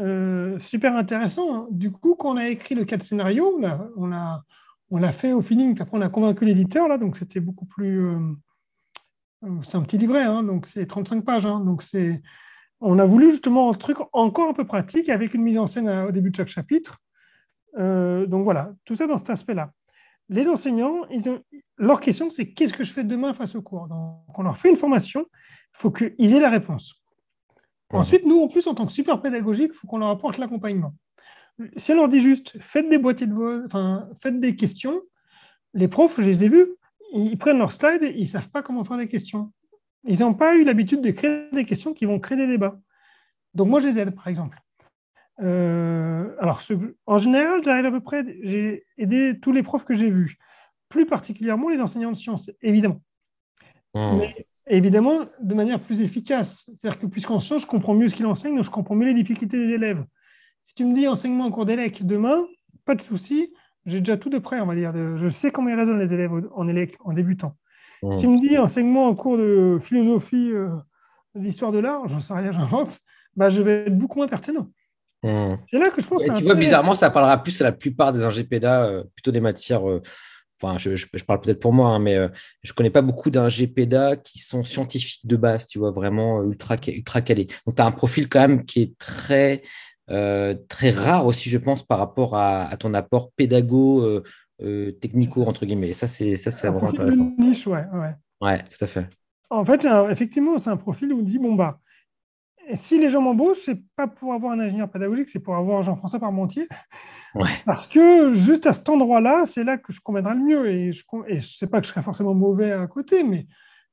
euh, super intéressant. Hein. Du coup, quand on a écrit le quatre scénario, on on l'a fait au feeling, puis après on a convaincu l'éditeur, là, donc c'était beaucoup plus... Euh, euh, c'est un petit livret, hein, donc c'est 35 pages. Hein, donc c'est, on a voulu justement un truc encore un peu pratique avec une mise en scène au début de chaque chapitre. donc voilà, tout ça dans cet aspect-là. Les enseignants, ils ont, leur question, c'est qu'est-ce que je fais demain face au cours? Donc on leur fait une formation, il faut qu'ils aient la réponse. Ensuite, nous, en plus, en tant que super pédagogique, il faut qu'on leur apporte l'accompagnement. Si on leur dit juste faites des boîtiers de voix, enfin, faites des questions, les profs, je les ai vus, ils prennent leur slide et ils ne savent pas comment faire des questions. Ils n'ont pas eu l'habitude de créer des questions qui vont créer des débats. Donc, moi, je les aide, par exemple. Euh, alors, en général, j'arrive à peu près, j'ai aidé tous les profs que j'ai vus, plus particulièrement les enseignants de sciences, évidemment. Mmh. Mais évidemment de manière plus efficace. C'est-à-dire que puisqu'en sciences, je comprends mieux ce qu'il enseigne, donc je comprends mieux les difficultés des élèves. Si tu me dis enseignement en cours d'élec demain, pas de souci, j'ai déjà tout de près, on va dire. Je sais comment ils raisonnent les élèves en élec, en débutant. Si tu me dis enseignement en cours de philosophie, euh, d'histoire de l'art, j'en sais rien, j'invente, bah, je vais être beaucoup moins pertinent. C'est là que je pense. tu vois, bizarrement, ça parlera plus à la plupart des ingépédas, euh, plutôt des matières euh, je, parle peut-être pour moi, hein, mais euh, je ne connais pas beaucoup d'un GPDA qui sont scientifiques de base, tu vois, vraiment euh, ultra, ultra calés. Donc, tu as un profil quand même qui est très, euh, très rare aussi, je pense, par rapport à, ton apport pédago, technico, entre guillemets. Et ça, c'est vraiment intéressant. niche, ouais, ouais. Ouais, tout à fait. En fait, effectivement, c'est un profil où on dit, bon, bah, si les gens m'embauchent, c'est pas pour avoir un ingénieur pédagogique, c'est pour avoir Jean-François Parmentier. Parce que juste à cet endroit-là, c'est là que je conviendrai le mieux. Et je ne sais pas que je serais forcément mauvais à côté, mais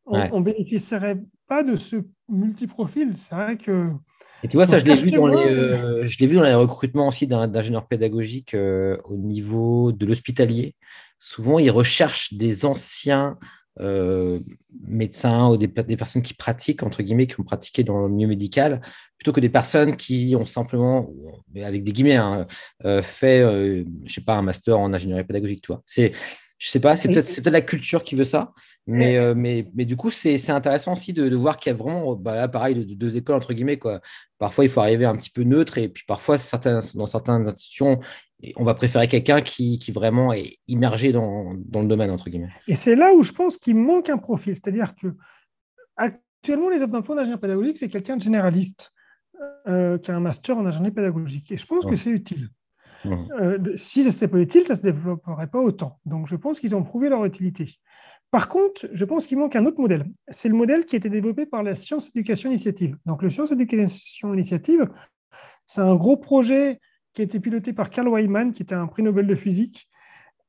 on ne bénéficierait pas de ce multiprofil. C'est vrai que Et tu vois, ça, je l'ai vu, dans les, euh, je l'ai vu dans les recrutements aussi d'ingénieurs pédagogiques euh, au niveau de l'hospitalier. Souvent, ils recherchent des anciens euh, médecins ou des, personnes qui pratiquent, entre guillemets, qui ont pratiqué dans le milieu médical, plutôt que des personnes qui ont simplement, avec des guillemets, hein, fait, je ne sais pas, un master en ingénierie pédagogique. Tu vois. C'est, je sais pas, c'est peut-être peut la culture qui veut ça, mais, euh, mais, mais du coup, c'est intéressant aussi de, de voir qu'il y a vraiment, bah là, pareil, de, deux écoles, entre guillemets. Quoi. Parfois, il faut arriver un petit peu neutre, et puis parfois, certains, dans certaines institutions, on va préférer quelqu'un qui, qui, vraiment est immergé dans, dans, le domaine, entre guillemets. Et c'est là où je pense qu'il manque un profil, c'est-à-dire que actuellement, les offres d'emploi d'ingénieur pédagogique, c'est quelqu'un de généraliste euh, qui a un master en ingénierie pédagogique, et je pense que c'est utile. Euh, si ça n'était pas utile, ça ne se développerait pas autant. Donc, je pense qu'ils ont prouvé leur utilité. Par contre, je pense qu'il manque un autre modèle. C'est le modèle qui a été développé par la Science Éducation Initiative. Donc, le Science Éducation Initiative, c'est un gros projet qui a été piloté par Karl Weimann, qui était un prix Nobel de physique,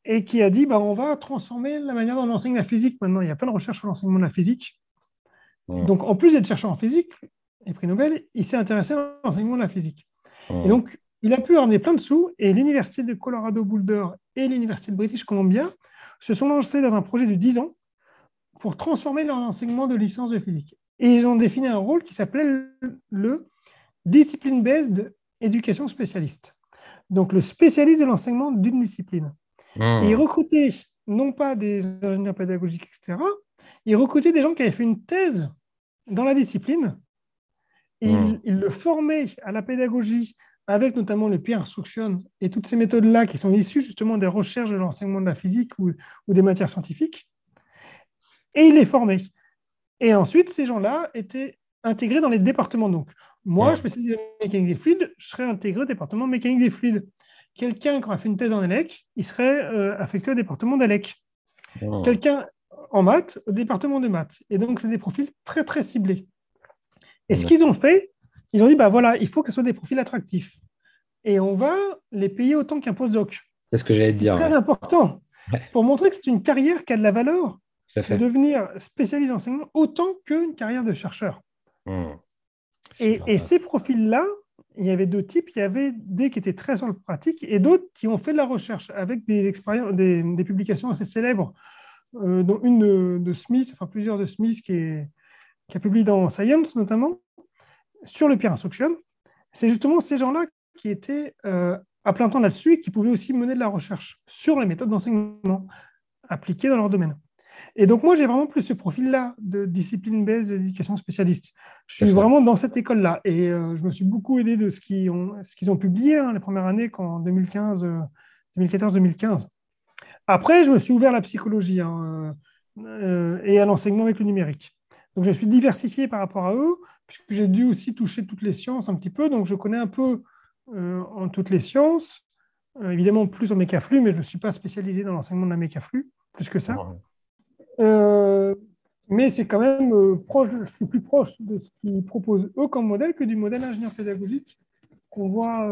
et qui a dit bah, on va transformer la manière dont on enseigne la physique. Maintenant, il y a plein de recherches sur l'enseignement de la physique. Donc, en plus d'être chercheur en physique, et prix Nobel, il s'est intéressé à l'enseignement de la physique. Et donc, il a pu ramener plein de sous et l'Université de Colorado Boulder et l'Université de British Columbia se sont lancés dans un projet de 10 ans pour transformer leur enseignement de licence de physique. Et ils ont défini un rôle qui s'appelait le Discipline-Based Education Spécialiste. Donc le spécialiste de l'enseignement d'une discipline. Hmm. Et ils recrutaient non pas des ingénieurs pédagogiques, etc., ils recrutaient des gens qui avaient fait une thèse dans la discipline. Et hmm. ils, le formaient à la pédagogie avec notamment les peer instruction et toutes ces méthodes-là qui sont issues justement des recherches de l'enseignement de la physique ou, des matières scientifiques, et il les formait. Et ensuite, ces gens-là étaient intégrés dans les départements. Donc, moi, je spécialiste en mécanique des fluides, je serais intégré au département mécanique des fluides. Quelqu'un qui aurait fait une thèse en ELEC, il serait euh, affecté au département d'ELEC. Quelqu'un en maths, au département de maths. Et donc, c'est des profils très, très ciblés. Et ce qu'ils ont fait, ils ont dit, bah voilà, il faut que ce soit des profils attractifs. Et on va les payer autant qu'un postdoc. C'est ce que j'allais te dire. C'est très important pour montrer que c'est une carrière qui a de la valeur. de devenir spécialiste en enseignement autant qu'une carrière de chercheur. Hmm. Et, ces profils-là, il y avait deux types. Il y avait des qui étaient très sur le pratique et d'autres qui ont fait de la recherche avec des, expériences, des, publications assez célèbres, euh, dont une de, Smith, enfin plusieurs de Smith qui, est, qui a publié dans Science notamment, sur le peer instruction, c'est justement ces gens-là qui étaient euh, à plein temps là-dessus et qui pouvaient aussi mener de la recherche sur les méthodes d'enseignement appliquées dans leur domaine. Et donc, moi, j'ai vraiment plus ce profil-là de discipline base d'éducation spécialiste. Je suis vraiment dans cette école-là. Et euh, je me suis beaucoup aidé de ce qu'ils ont, publié hein, les premières années, en 2015, 2014-2015. Après, je me suis ouvert à la psychologie hein, euh, et à l'enseignement avec le numérique. Donc, je suis diversifié par rapport à eux, puisque j'ai dû aussi toucher toutes les sciences un petit peu. Donc, je connais un peu euh, en toutes les sciences, euh, évidemment plus en mécaflux, mais je ne suis pas spécialisé dans l'enseignement de la mécaflux, plus que ça. Euh, mais c'est quand même proche, je suis plus proche de ce qu'ils proposent eux comme modèle que du modèle ingénieur pédagogique qu'on voit,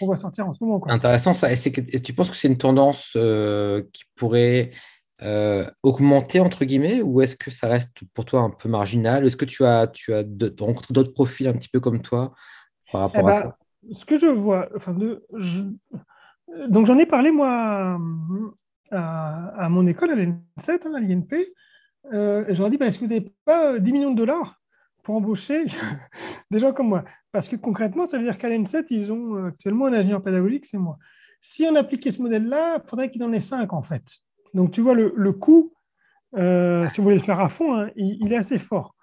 voit sortir en ce moment. Intéressant ça. Est-ce que, tu penses que c'est une tendance qui pourrait euh, augmenter, entre guillemets, ou est-ce que ça reste pour toi un peu marginal? Est-ce que tu as, tu as rencontré d'autres profils un petit peu comme toi par rapport à eh ben, ça? Ce que je vois, enfin, de, donc j'en ai parlé moi à, mon école, à l'N7, hein, à l'INP, euh, et je leur dit, bah, est-ce que vous n'avez pas 10 millions de dollars pour embaucher des gens comme moi? Parce que concrètement, ça veut dire qu'à l'N7, ils ont euh, actuellement un ingénieur pédagogique, c'est moi. Si on appliquait ce modèle-là, il faudrait qu'ils en aient 5 en fait. Donc, tu vois, le, le coût, euh, si vous voulez le faire à fond, hein, il, est assez fort.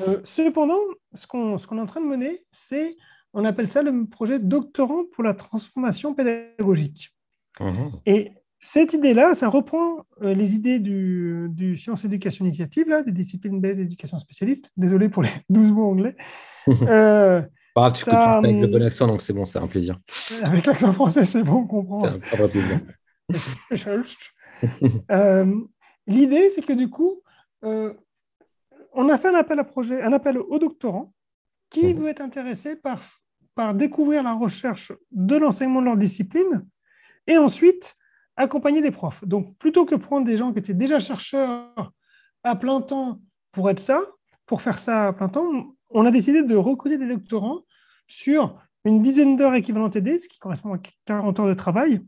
Euh, cependant, ce qu'on est en train de mener, c'est, on appelle ça le projet doctorant pour la transformation pédagogique. Mhm. Et cette idée-là, ça reprend euh, les idées du, du Science Éducation Initiative, là, des disciplines basées éducation spécialiste. Désolé pour les 12 mots anglais. Euh, Pas tu avec le bon accent, donc c'est bon, c'est un plaisir. Avec l'accent français, c'est bon, on comprend. C'est un vrai plaisir. Euh, l'idée, c'est que du coup, euh, on a fait un appel à projet, un appel aux doctorants qui mhm. veut être intéressé par, par découvrir la recherche de l'enseignement de leur discipline et ensuite accompagner des profs. Donc, plutôt que prendre des gens qui étaient déjà chercheurs à plein temps pour être ça, pour faire ça à plein temps, on a décidé de recruter des doctorants sur une dizaine d'heures équivalent TD, ce qui correspond à 40 heures de travail.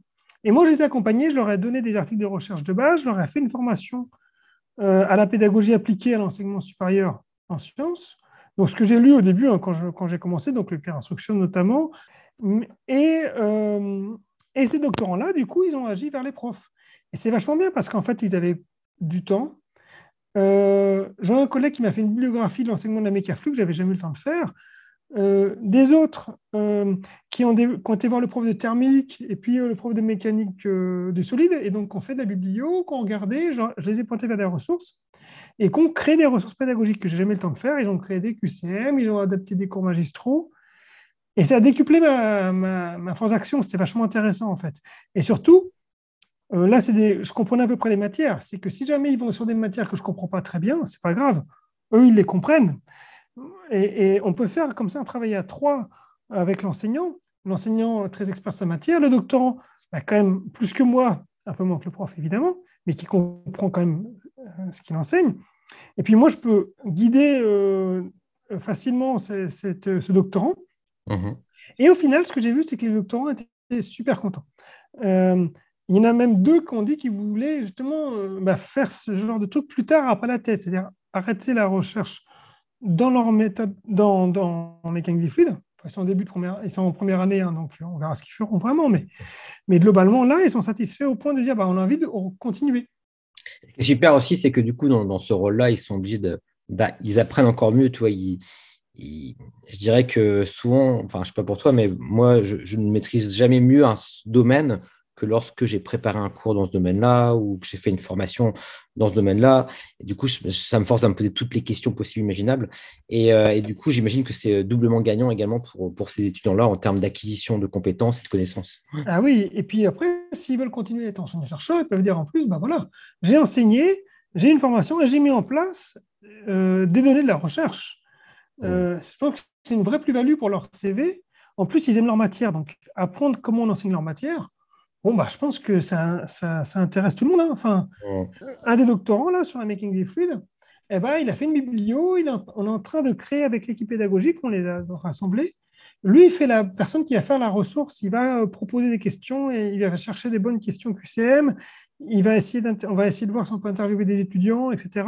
Et moi, je les ai accompagnés, je leur ai donné des articles de recherche de base, je leur ai fait une formation euh, à la pédagogie appliquée à l'enseignement supérieur en sciences. Donc, ce que j'ai lu au début, hein, quand j'ai commencé, donc le Pierre Instruction notamment. Et, euh, et ces doctorants-là, du coup, ils ont agi vers les profs. Et c'est vachement bien parce qu'en fait, ils avaient du temps. Euh, J'ai un collègue qui m'a fait une bibliographie de l'enseignement de la mécaflux que j'avais jamais eu le temps de faire. Euh, des autres euh, qui, ont été voir le prof de thermique et puis le prof de mécanique de solide, et donc on fait de la biblio, qu'on regardait, je les ai pointés vers des ressources, et qu'on crée des ressources pédagogiques que j'ai jamais eu le temps de faire. Ils ont créé des QCM, ils ont adapté des cours magistraux, et ça a décuplé ma, ma, force d'action, c'était vachement intéressant en fait. Et surtout, là, des, je comprenais à peu près les matières, c'est que si jamais ils vont sur des matières que je ne comprends pas très bien, c'est pas grave, eux, ils les comprennent. Et, on peut faire comme ça un travail à trois avec l'enseignant, l'enseignant très expert de sa matière, le doctorant, bah, quand même plus que moi, un peu moins que le prof évidemment, mais qui comprend quand même euh, ce qu'il enseigne. Et puis moi, je peux guider euh, facilement ce doctorant. Mmh Et au final, ce que j'ai vu, c'est que les doctorants étaient super contents. Euh, il y en a même deux qui ont dit qu'ils voulaient justement bah, faire ce genre de truc plus tard après la thèse, c'est-à-dire arrêter la recherche dans leur méthode, dans, dans mécanique des fluides, ils sont en début de première, ils sont en première année, hein, donc on verra ce qu'ils feront vraiment. Mais, mais globalement, là, ils sont satisfaits au point de dire, bah, on a envie de continuer. Ce qui est super aussi, c'est que du coup, dans, dans ce rôle-là, ils sont obligés de, ils apprennent encore mieux. Tu vois, ils, je dirais que souvent, enfin, je sais pas pour toi, mais moi, je, je ne maîtrise jamais mieux un domaine que lorsque j'ai préparé un cours dans ce domaine-là ou que j'ai fait une formation dans ce domaine-là. du coup, ça me force à me poser toutes les questions possibles, imaginables. Et, euh, du coup, j'imagine que c'est doublement gagnant également pour, pour ces étudiants-là en termes d'acquisition de compétences et de connaissances. Ah oui, et puis après, s'ils veulent continuer à être enseignants-chercheurs, ils peuvent dire en plus, bah voilà, j'ai enseigné, j'ai une formation et j'ai mis en place euh, des données de la recherche. Euh, je pense que c'est une vraie plus-value pour leur CV. En plus, ils aiment leur matière, donc apprendre comment on enseigne leur matière, Bon, bah, je pense que ça, ça, intéresse tout le monde. Hein. Enfin, Un des doctorants là, sur la making des fluides, eh ben, il a fait une biblio, il on est en train de créer avec l'équipe pédagogique, on les a rassemblés. Lui, il fait la personne qui va faire la ressource, il va euh, proposer des questions et il va chercher des bonnes questions QCM. Il va essayer on va essayer de voir si on peut interviewer des étudiants, etc.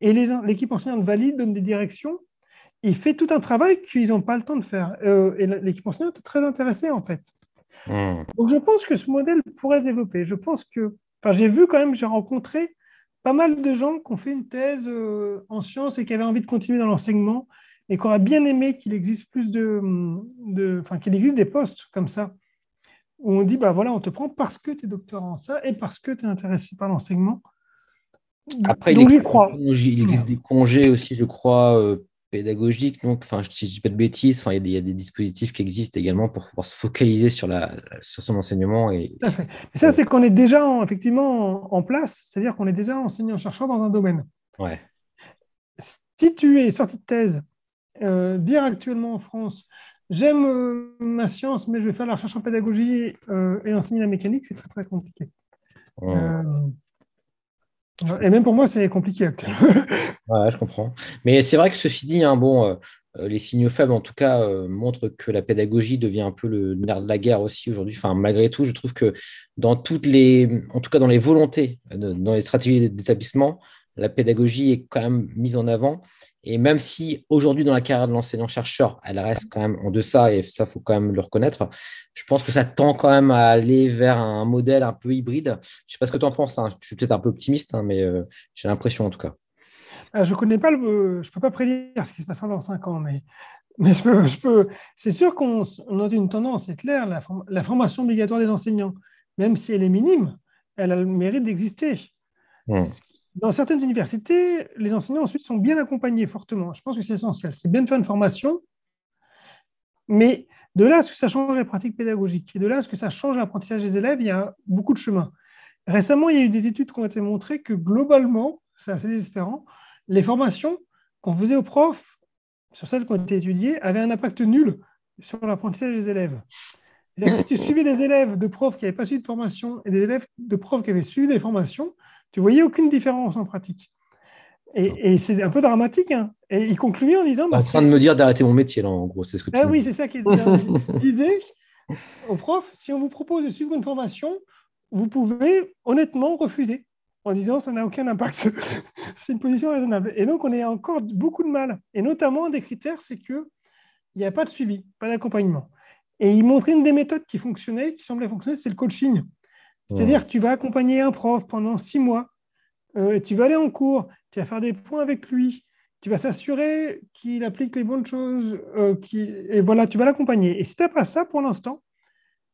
Et l'équipe enseignante valide, donne des directions. Il fait tout un travail qu'ils n'ont pas le temps de faire. Euh, et l'équipe enseignante est très intéressée, en fait. Hmm. Donc je pense que ce modèle pourrait se développer. Je pense que, enfin, j'ai vu quand même, j'ai rencontré pas mal de gens qui ont fait une thèse euh, en sciences et qui avaient envie de continuer dans l'enseignement et qui auraient bien aimé qu'il existe plus de, de enfin, qu'il existe des postes comme ça où on dit bah voilà, on te prend parce que tu es doctorant en ça et parce que tu es intéressé par l'enseignement. Après, Donc, il, crois. il existe des congés aussi, je crois, euh, pédagogique. Donc, enfin, je dis pas de bêtises, enfin, il y, a des dispositifs qui existent également pour pouvoir se focaliser sur, la, sur son enseignement. Et, Mais ça, c'est qu'on est déjà en, effectivement en, place, c'est-à-dire qu'on est déjà enseignant-chercheur dans un domaine. Ouais. Si tu es sorti de thèse, euh, dire actuellement en France, j'aime euh, ma science, mais je vais faire la recherche en pédagogie euh, et enseigner la mécanique, c'est très très compliqué. Et même pour moi, c'est compliqué actuellement. ouais, je comprends. Mais c'est vrai que ceci dit, hein, bon, euh, euh, les signaux faibles, en tout cas, euh, montrent que la pédagogie devient un peu le nerf de la guerre aussi aujourd'hui. Enfin, malgré tout, je trouve que dans toutes les, en tout cas dans les volontés, dans les stratégies d'établissement, la pédagogie est quand même mise en avant. Et même si aujourd'hui, dans la carrière de l'enseignant-chercheur, elle reste quand même en deçà, et ça, faut quand même le reconnaître, je pense que ça tend quand même à aller vers un modèle un peu hybride. Je ne sais pas ce que tu en penses, hein. je suis peut-être un peu optimiste, hein, mais euh, j'ai l'impression en tout cas. Euh, je connais pas le, je peux pas prédire ce qui se passera dans cinq ans, mais, mais je peux, je peux. C'est sûr qu'on a une tendance, c'est clair, la, la, formation obligatoire des enseignants, même si elle est minime, elle a le mérite d'exister. Mmh. Dans certaines universités, les enseignants ensuite sont bien accompagnés fortement. Je pense que c'est essentiel. C'est bien de faire une formation, mais de là à ce que ça change les pratiques pédagogiques et de là à ce que ça change l'apprentissage des élèves, il y a beaucoup de chemin. Récemment, il y a eu des études qui ont été montrées que globalement, c'est assez désespérant, les formations qu'on faisait aux profs, sur celles qui ont été étudiées, avaient un impact nul sur l'apprentissage des élèves. si tu suivais des élèves de profs qui n'avaient pas suivi de formation et des élèves de profs qui avaient suivi des formations, tu voyais aucune différence en pratique. Et, c'est un peu dramatique. Hein. Et il concluait en disant. Bah, en train de me dire d'arrêter mon métier, là, en gros, c'est ce que tu ah, Oui, c'est ça qu'il disait au prof si on vous propose de suivre une formation, vous pouvez honnêtement refuser en disant ça n'a aucun impact. c'est une position raisonnable. Et donc, on a encore beaucoup de mal. Et notamment, un des critères, c'est qu'il n'y a pas de suivi, pas d'accompagnement. Et il montrait une des méthodes qui fonctionnait, qui semblait fonctionner, c'est le coaching. C'est-à-dire que tu vas accompagner un prof pendant six mois, euh, tu vas aller en cours, tu vas faire des points avec lui, tu vas s'assurer qu'il applique les bonnes choses, euh, et voilà, tu vas l'accompagner. Et si tu n'as pas ça pour l'instant,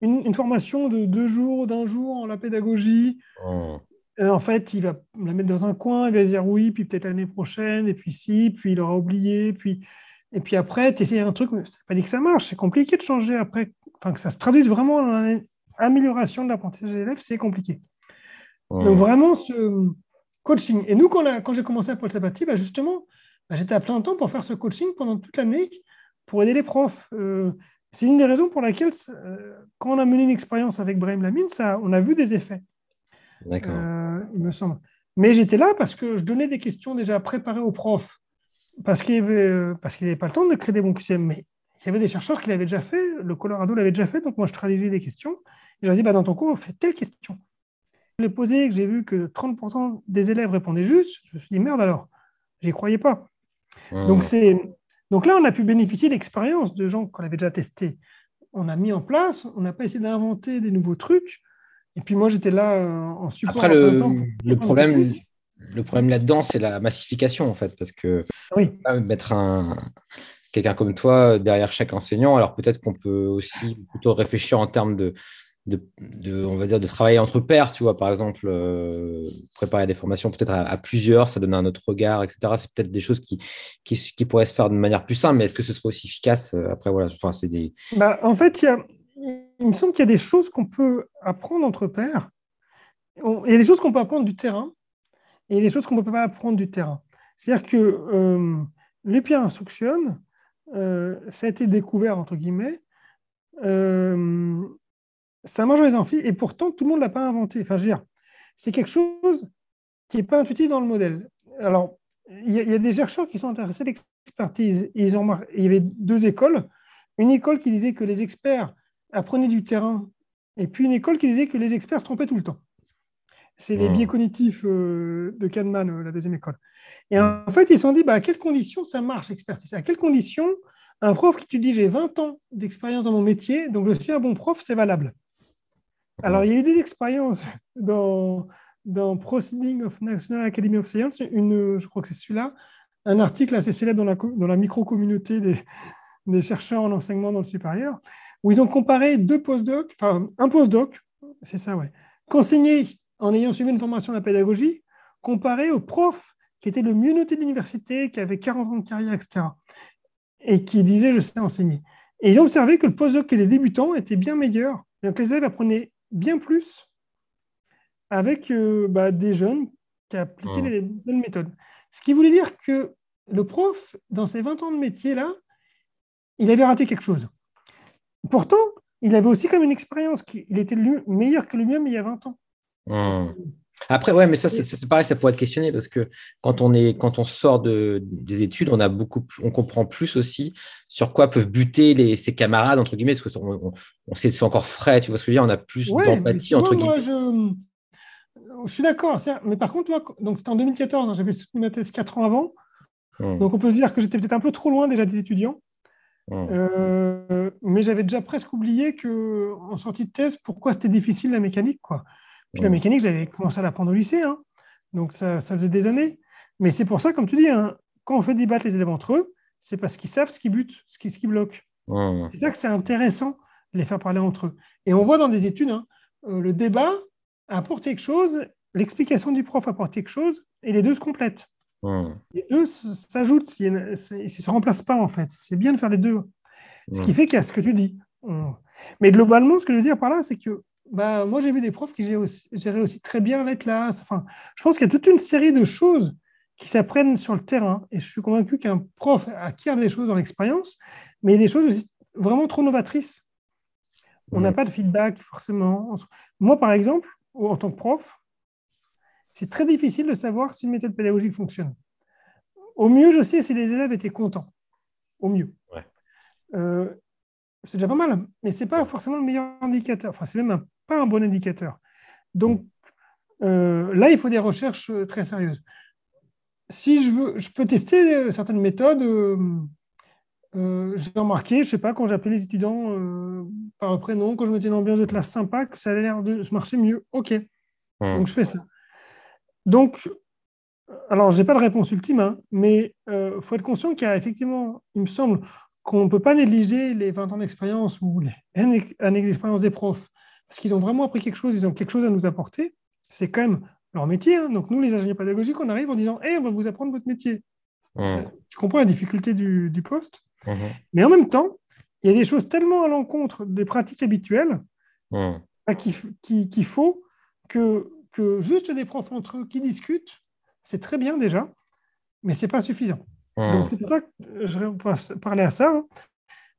une, formation de deux jours, d'un jour en la pédagogie, oh. euh, en fait, il va la mettre dans un coin, il va dire oui, puis peut-être l'année prochaine, et puis si, puis il aura oublié, puis et puis après, tu essaies un truc, mais c'est pas dit que ça marche, c'est compliqué de changer après, enfin que ça se traduise vraiment dans l'amélioration de l'apprentissage des élèves, c'est compliqué. Donc vraiment, ce coaching. Et nous, quand, quand j'ai commencé à Paul Sabati, bah justement, bah, j'étais à plein temps pour faire ce coaching pendant toute l'année pour aider les profs. Euh, c'est une des raisons pour laquelle, euh, quand on a mené une expérience avec Brahim Lamine, ça, on a vu des effets. D'accord. Euh, il me semble. Mais j'étais là parce que je donnais des questions déjà préparées aux profs, parce qu'il n'y avait, avait, pas le temps de créer des bons QCM. Mais il y avait des chercheurs qui l'avaient déjà fait, le Colorado l'avait déjà fait, donc moi je traduisais des questions. Et je leur dis, bah, dans ton cours, on fait telle question. Je l'ai posé, que j'ai vu que 30% des élèves répondaient juste, je me suis dit, merde alors, j'y croyais pas. Donc, c'est, donc là, on a pu bénéficier d'expériences de gens qu'on avait déjà testé. On a mis en place, on n'a pas essayé d'inventer des nouveaux trucs. Et puis moi, j'étais là euh, en support. Après, le, le problème, le problème là-dedans, c'est la massification, en fait, parce que oui. mettre un, quelqu'un comme toi derrière chaque enseignant, alors peut-être qu'on peut aussi plutôt réfléchir en termes de, de, on va dire, de travailler entre pairs, tu vois, par exemple, euh, préparer des formations peut-être à, plusieurs, ça donne un autre regard, etc. C'est peut-être des choses qui, qui, pourraient se faire de manière plus simple, mais est-ce que ce serait aussi efficace euh, Après, voilà, enfin, c'est des... Bah, en fait, il, me semble qu'il y a des choses qu'on peut apprendre entre pairs. il y a des choses qu'on peut apprendre du terrain et des choses qu'on ne peut pas apprendre du terrain. C'est-à-dire que euh, les peer instruction, ça a été découvert, entre guillemets, ça marche dans les amphis et pourtant tout le monde ne l'a pas inventé. Enfin, je veux dire, c'est quelque chose qui n'est pas intuitif dans le modèle. Alors, il y, a des chercheurs qui sont intéressés à l'expertise. Ils ont, il y avait deux écoles. Une école qui disait que les experts apprenaient du terrain, et puis une école qui disait que les experts se trompaient tout le temps. C'est les biais cognitifs euh, de Kahneman, euh, la deuxième école. Et en fait, ils se sont dit, bah, à quelles conditions ça marche, l'expertise? À quelles conditions un prof qui te dit, j'ai 20 ans d'expérience dans mon métier, donc je suis un bon prof, c'est valable? Alors, il y a eu des expériences dans, dans Proceeding of National Academy of Science, une, je crois que c'est celui-là, un article assez célèbre dans la, dans la micro-communauté des, des, chercheurs en enseignement dans le supérieur, où ils ont comparé deux postdocs, enfin un postdoc, c'est ça, ouais, qu'enseigné en ayant suivi une formation de la pédagogie, comparé au prof qui était le mieux noté de l'université, qui avait 40 ans de carrière, etc., et qui disait je sais enseigner. Et ils ont observé que le postdoc qui était débutant était bien meilleur, donc les élèves apprenaient bien plus avec euh, bah, des jeunes qui appliquaient mmh. les bonnes méthodes. Ce qui voulait dire que le prof, dans ses 20 ans de métier-là, il avait raté quelque chose. Pourtant, il avait aussi comme une expérience, il était meilleur que lui-même il y a 20 ans. Mmh. Après, ouais, mais ça, c'est pareil, ça pourrait être questionné parce que quand on, est, quand on sort de, des études, on, a beaucoup, on comprend plus aussi sur quoi peuvent buter les, ses camarades, entre guillemets, parce qu'on on, sait c'est encore frais, tu vois ce que je veux dire, on a plus d'empathie, entre guillemets. je, je, suis d'accord, mais par contre, donc c'était en 2014, hein, j'avais soutenu ma thèse 4 ans avant, hum. donc on peut se dire que j'étais peut-être un peu trop loin déjà des étudiants. Hum. Euh, mais j'avais déjà presque oublié que en sortie de thèse, pourquoi c'était difficile la mécanique, quoi. Puis la mécanique, j'avais commencé à l'apprendre au lycée, hein. donc ça, ça, faisait des années. Mais c'est pour ça, comme tu dis, hein, quand on fait débattre les élèves entre eux, c'est parce qu'ils savent ce qui bute, ce qui, ce qui bloque. C'est ça que c'est intéressant de les faire parler entre eux. Et on voit dans des études, hein, euh, le débat apporte quelque chose, l'explication du prof apporte quelque chose, et les deux se complètent. Les deux s'ajoutent, ils ne se remplacent pas en fait. C'est bien de faire les deux. Ce qui fait qu'il y a ce que tu dis. Mais globalement, ce que je veux dire par là, c'est que bah, moi, j'ai vu des profs qui géraient aussi, très bien classe. Enfin, je pense qu'il y a toute une série de choses qui s'apprennent sur le terrain. Et je suis convaincu qu'un prof acquiert des choses dans l'expérience, mais il y a des choses aussi vraiment trop novatrices. On n'a pas de feedback forcément. Moi, par exemple, en tant que prof, c'est très difficile de savoir si une méthode pédagogique fonctionne. au mieux, je sais si les élèves étaient contents. Au mieux. Ouais. Euh, c'est déjà pas mal, mais ce n'est pas forcément le meilleur indicateur. Enfin, c'est même pas un bon indicateur. Donc, euh, là, il faut des recherches euh, très sérieuses. Si je veux, je peux tester certaines méthodes. J'ai remarqué, je ne sais pas, quand j'appelais les étudiants par prénom, quand je mettais une ambiance de classe sympa, que ça a l'air de se marcher mieux. OK. Donc, je fais ça. Donc, alors, je n'ai pas de réponse ultime, hein, mais il euh, faut être conscient qu'il y a effectivement, il me semble, qu'on ne peut pas négliger les 20 ans d'expérience ou les années d'expérience des profs, parce qu'ils ont vraiment appris quelque chose, ils ont quelque chose à nous apporter. C'est quand même leur métier. Hein. Donc, nous, les ingénieurs pédagogiques, on arrive en disant hey, on va vous apprendre votre métier. Mmh. Tu comprends la difficulté du, poste. Mmh. Mais en même temps, il y a des choses tellement à l'encontre des pratiques habituelles mmh. bah, qu'il faut que, que juste des profs entre eux qui discutent c'est très bien déjà, mais ce n'est pas suffisant. Donc, c'est pour ça que je vais parler à ça. Hein.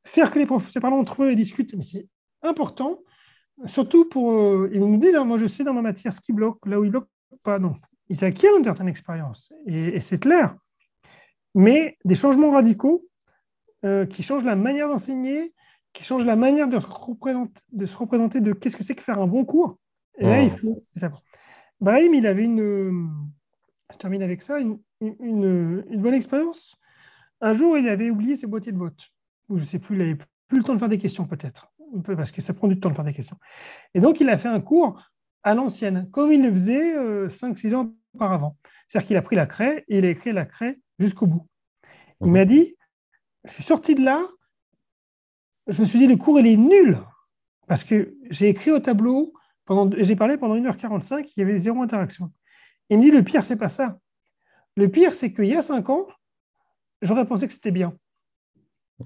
Faire que les professeurs parlent entre eux et discutent, mais c'est important, surtout pour. Euh, ils nous disent, hein, moi je sais dans ma matière ce qui bloque, là où ils ne bloquent pas. Donc, ils acquièrent une certaine expérience, et, c'est clair. Mais des changements radicaux euh, qui changent la manière d'enseigner, qui changent la manière de se représenter de, se représenter de qu'est-ce que c'est que faire un bon cours. Et là, il hmm. faut. Brahim, il avait une je termine avec ça, une, bonne expérience. Un jour, il avait oublié ses boîtiers de vote. Ou je ne sais plus, il n'avait plus le temps de faire des questions peut-être, parce que ça prend du temps de faire des questions. Et donc, il a fait un cours à l'ancienne, comme il le faisait 5-6 euh, ans auparavant. C'est-à-dire qu'il a pris la craie et il a écrit la craie jusqu'au bout. Il mhm. m'a dit, je suis sorti de là, je me suis dit, le cours, il est nul, parce que j'ai écrit au tableau, j'ai parlé pendant 1h45, il y avait zéro interaction. Il me dit, le pire, c'est pas ça. Le pire, c'est qu'il y a cinq ans, j'aurais pensé que c'était bien.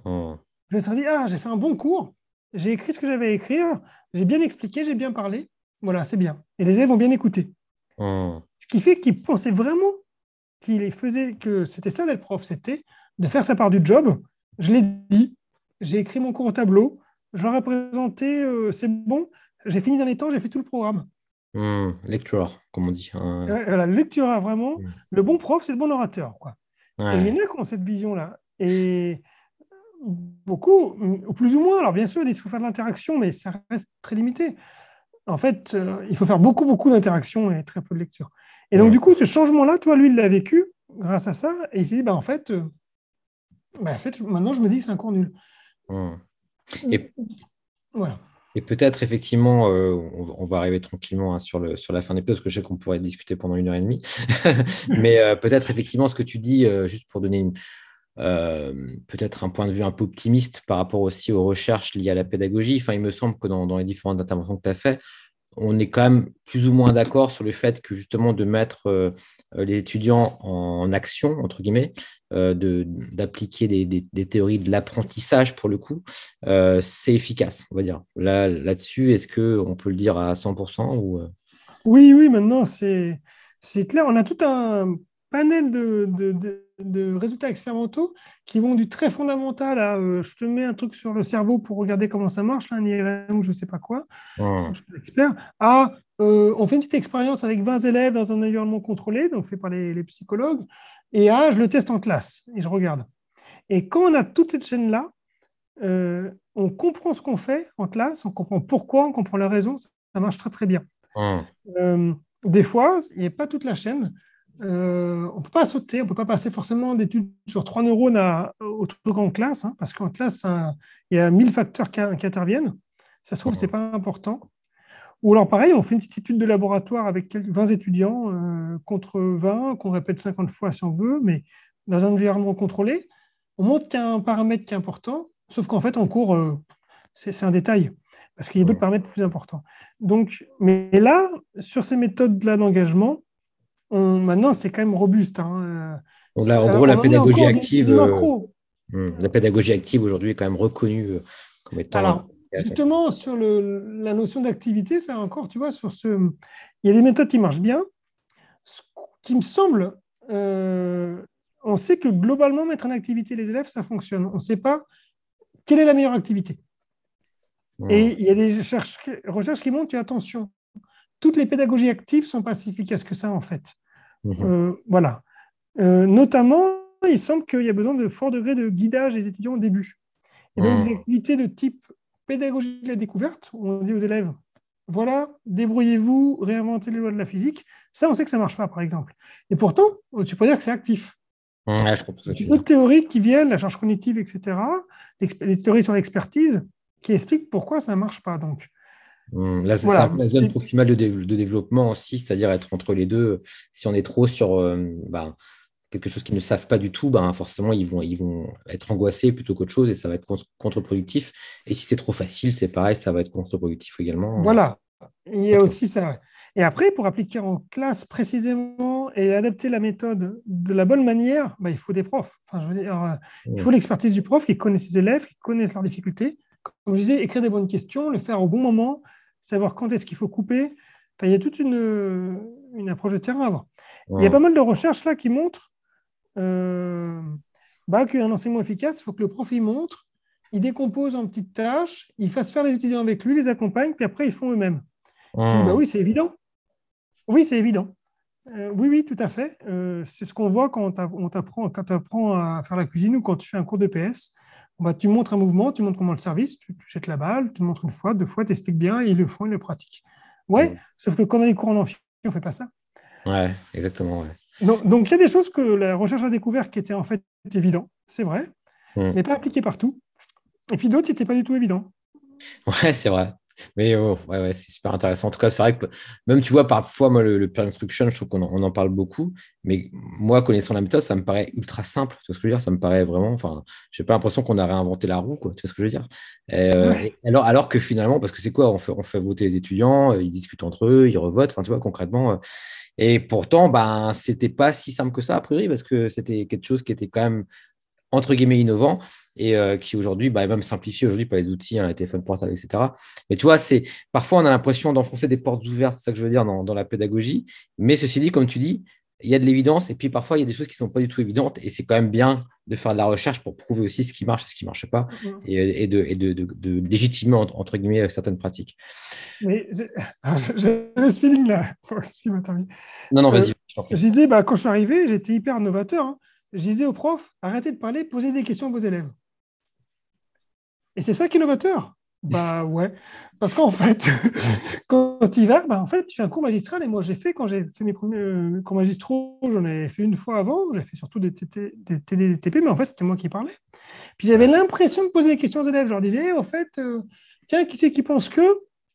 Hmm. Je me serais dit, ah, j'ai fait un bon cours, j'ai écrit ce que j'avais à écrire, j'ai bien expliqué, j'ai bien parlé. Voilà, c'est bien. Et les élèves ont bien écouté. Hmm. Ce qui fait qu'ils pensaient vraiment qu'il faisait que c'était ça d'être prof, c'était de faire sa part du job. Je l'ai dit, j'ai écrit mon cours au tableau, je leur ai présenté, euh, c'est bon, j'ai fini dans les temps, j'ai fait tout le programme. Mmh, lecture, comme on dit. La lecture, vraiment. Mmh. Le bon prof, c'est le bon orateur. Quoi. il y en a qui ont cette vision-là. Et beaucoup, ou plus ou moins, alors bien sûr, il faut faire de l'interaction, mais ça reste très limité. En fait, euh, il faut faire beaucoup, beaucoup d'interaction et très peu de lecture. Et donc, du coup, ce changement-là, toi, lui, il l'a vécu grâce à ça. Et il s'est dit, bah, en, fait, euh, bah, en fait, maintenant, je me dis que c'est un cours nul. Et... Voilà. Et peut-être effectivement, euh, on, va arriver tranquillement hein, sur, le, sur la fin des parce que je sais qu'on pourrait discuter pendant une heure et demie. Mais euh, peut-être effectivement ce que tu dis, juste pour donner peut-être un point de vue un peu optimiste par rapport aussi aux recherches liées à la pédagogie. Enfin, il me semble que dans, les différentes interventions que tu as faites, on est quand même plus ou moins d'accord sur le fait que justement de mettre euh, les étudiants en action, entre guillemets, euh, d'appliquer des, théories de l'apprentissage pour le coup, euh, c'est efficace, on va dire. Là, là-dessus, est-ce qu'on peut le dire à 100% ou, Oui, oui, maintenant c'est clair. On a tout un panel de, de, résultats expérimentaux qui vont du très fondamental à euh, je te mets un truc sur le cerveau pour regarder comment ça marche, là, un IRM ou je ne sais pas quoi, je suis expert, à euh, on fait une petite expérience avec 20 élèves dans un environnement contrôlé, donc fait par les, psychologues, et à je le teste en classe et je regarde. Et quand on a toute cette chaîne-là, euh, on comprend ce qu'on fait en classe, on comprend pourquoi, on comprend la raison, ça marche très très bien. des fois, il n'y a pas toute la chaîne. Euh, on ne peut pas sauter, on ne peut pas passer forcément d'études sur trois neurones à, au truc en classe, hein, parce qu'en classe, il y a 1000 facteurs qui, interviennent. Ça se trouve, ce n'est pas important. Ou alors, pareil, on fait une petite étude de laboratoire avec 20 étudiants euh, contre 20, qu'on répète 50 fois si on veut, mais dans un environnement contrôlé. On montre qu'il y a un paramètre qui est important, sauf qu'en fait, en cours, euh, c'est un détail, parce qu'il y a d'autres paramètres plus importants. Donc, mais là, sur ces méthodes-là d'engagement, maintenant, c'est quand même robuste. Hein. là, en gros, la pédagogie active, euh, hmm, la pédagogie active aujourd'hui est quand même reconnue euh, comme étant. Alors, justement, sur le, la notion d'activité, ça encore, tu vois, sur ce, il y a des méthodes qui marchent bien. Ce qui me semble, euh, on sait que globalement, mettre en activité les élèves, ça fonctionne. On ne sait pas quelle est la meilleure activité. Hmm. Et il y a des recherches, recherches qui montrent, attention, toutes les pédagogies actives ne sont pas si efficaces que ça, en fait. Mhm. Euh, voilà. Euh, notamment, il semble qu'il y a besoin de fort degré de guidage des étudiants au début. Et donc, des activités de type pédagogie de la découverte, où on dit aux élèves, voilà, débrouillez-vous, réinventez les lois de la physique. Ça, on sait que ça ne marche pas, par exemple. Et pourtant, tu peux dire que c'est actif. Ouais, je comprends D'autres théories qui viennent, la charge cognitive, etc., les théories sur l'expertise, qui expliquent pourquoi ça ne marche pas. Donc, Mmh, là, c'est voilà. la zone proximale de, de développement aussi, c'est-à-dire être entre les deux. Si on est trop sur euh, ben, quelque chose qu'ils ne savent pas du tout, ben, forcément, ils vont, ils vont être angoissés plutôt qu'autre chose et ça va être contre-productif. Et si c'est trop facile, c'est pareil, ça va être contre-productif également. Voilà, il y a aussi ça. Et après, pour appliquer en classe précisément et adapter la méthode de la bonne manière, ben, il faut des profs. Enfin, je veux dire, euh, Il faut mmh. l'expertise du prof qui connaît ses élèves, qui connaissent leurs difficultés comme je disais, écrire des bonnes questions, le faire au bon moment, savoir quand est-ce qu'il faut couper. Enfin, il y a toute une, une approche de terrain à avoir. Il y a pas mal de recherches là qui montrent euh, bah, qu'un enseignement efficace, il faut que le prof y montre, il décompose en petites tâches, il fasse faire les étudiants avec lui, les accompagne, puis après ils font eux-mêmes. Bah oui, c'est évident. Oui, c'est évident. Euh, oui, oui, tout à fait. Euh, c'est ce qu'on voit quand on t'apprend, quand tu apprends à faire la cuisine ou quand tu fais un cours de PS. Bah, tu montres un mouvement, tu montres comment le service, tu, jettes la balle, tu montres une fois, deux fois, tu expliques bien, ils le font, ils le pratiquent. Ouais, sauf que quand on a les cours en amphi, on ne fait pas ça. Ouais, exactement. Donc, il y a des choses que la recherche a découvert qui étaient en fait évidentes, c'est vrai, hmm. mais pas appliquées partout. Et puis d'autres qui n'étaient pas du tout évidents. Ouais, c'est vrai. Mais oh, ouais, ouais, c'est super intéressant. En tout cas, c'est vrai que même, tu vois, parfois, moi, le, peer instruction, je trouve qu'on en, parle beaucoup. Mais moi, connaissant la méthode, ça me paraît ultra simple. Tu vois ce que je veux dire? Ça me paraît vraiment. Enfin, j'ai pas l'impression qu'on a réinventé la roue, quoi. Tu vois ce que je veux dire? Euh, alors, alors que finalement, parce que c'est quoi? On fait, on fait voter les étudiants, euh, ils discutent entre eux, ils revotent. Enfin, tu vois, concrètement. Euh, et pourtant, ben, c'était pas si simple que ça, a priori, parce que c'était quelque chose qui était quand même entre guillemets innovant et euh, qui aujourd'hui bah, est même simplifié aujourd'hui par les outils, hein, les téléphones portables, etc. Mais tu vois, c'est parfois on a l'impression d'enfoncer des portes ouvertes, c'est ça que je veux dire dans, la pédagogie. Mais ceci dit, comme tu dis, il y a de l'évidence et puis parfois il y a des choses qui ne sont pas du tout évidentes et c'est quand même bien de faire de la recherche pour prouver aussi ce qui marche et ce qui ne marche pas et, de, et de, de, légitimer entre, guillemets certaines pratiques. Mais j'ai ce feeling là. non, non, vas-y. Euh, je disais, bah, quand je suis arrivé, j'étais hyper novateur. Hein je disais aux profs, arrêtez de parler, posez des questions à vos élèves. Et c'est ça qui est novateur. Bah ouais. Parce qu'en fait, quand tu vas, bah en fait, tu fais un cours magistral. Et moi, j'ai fait, quand j'ai fait mes premiers euh, cours magistraux, j'en ai fait une fois avant. J'ai fait surtout des, TP, mais en fait, c'était moi qui parlais. Puis j'avais l'impression de poser des questions aux élèves. Je leur disais, en fait, euh, tiens, qui c'est qui pense que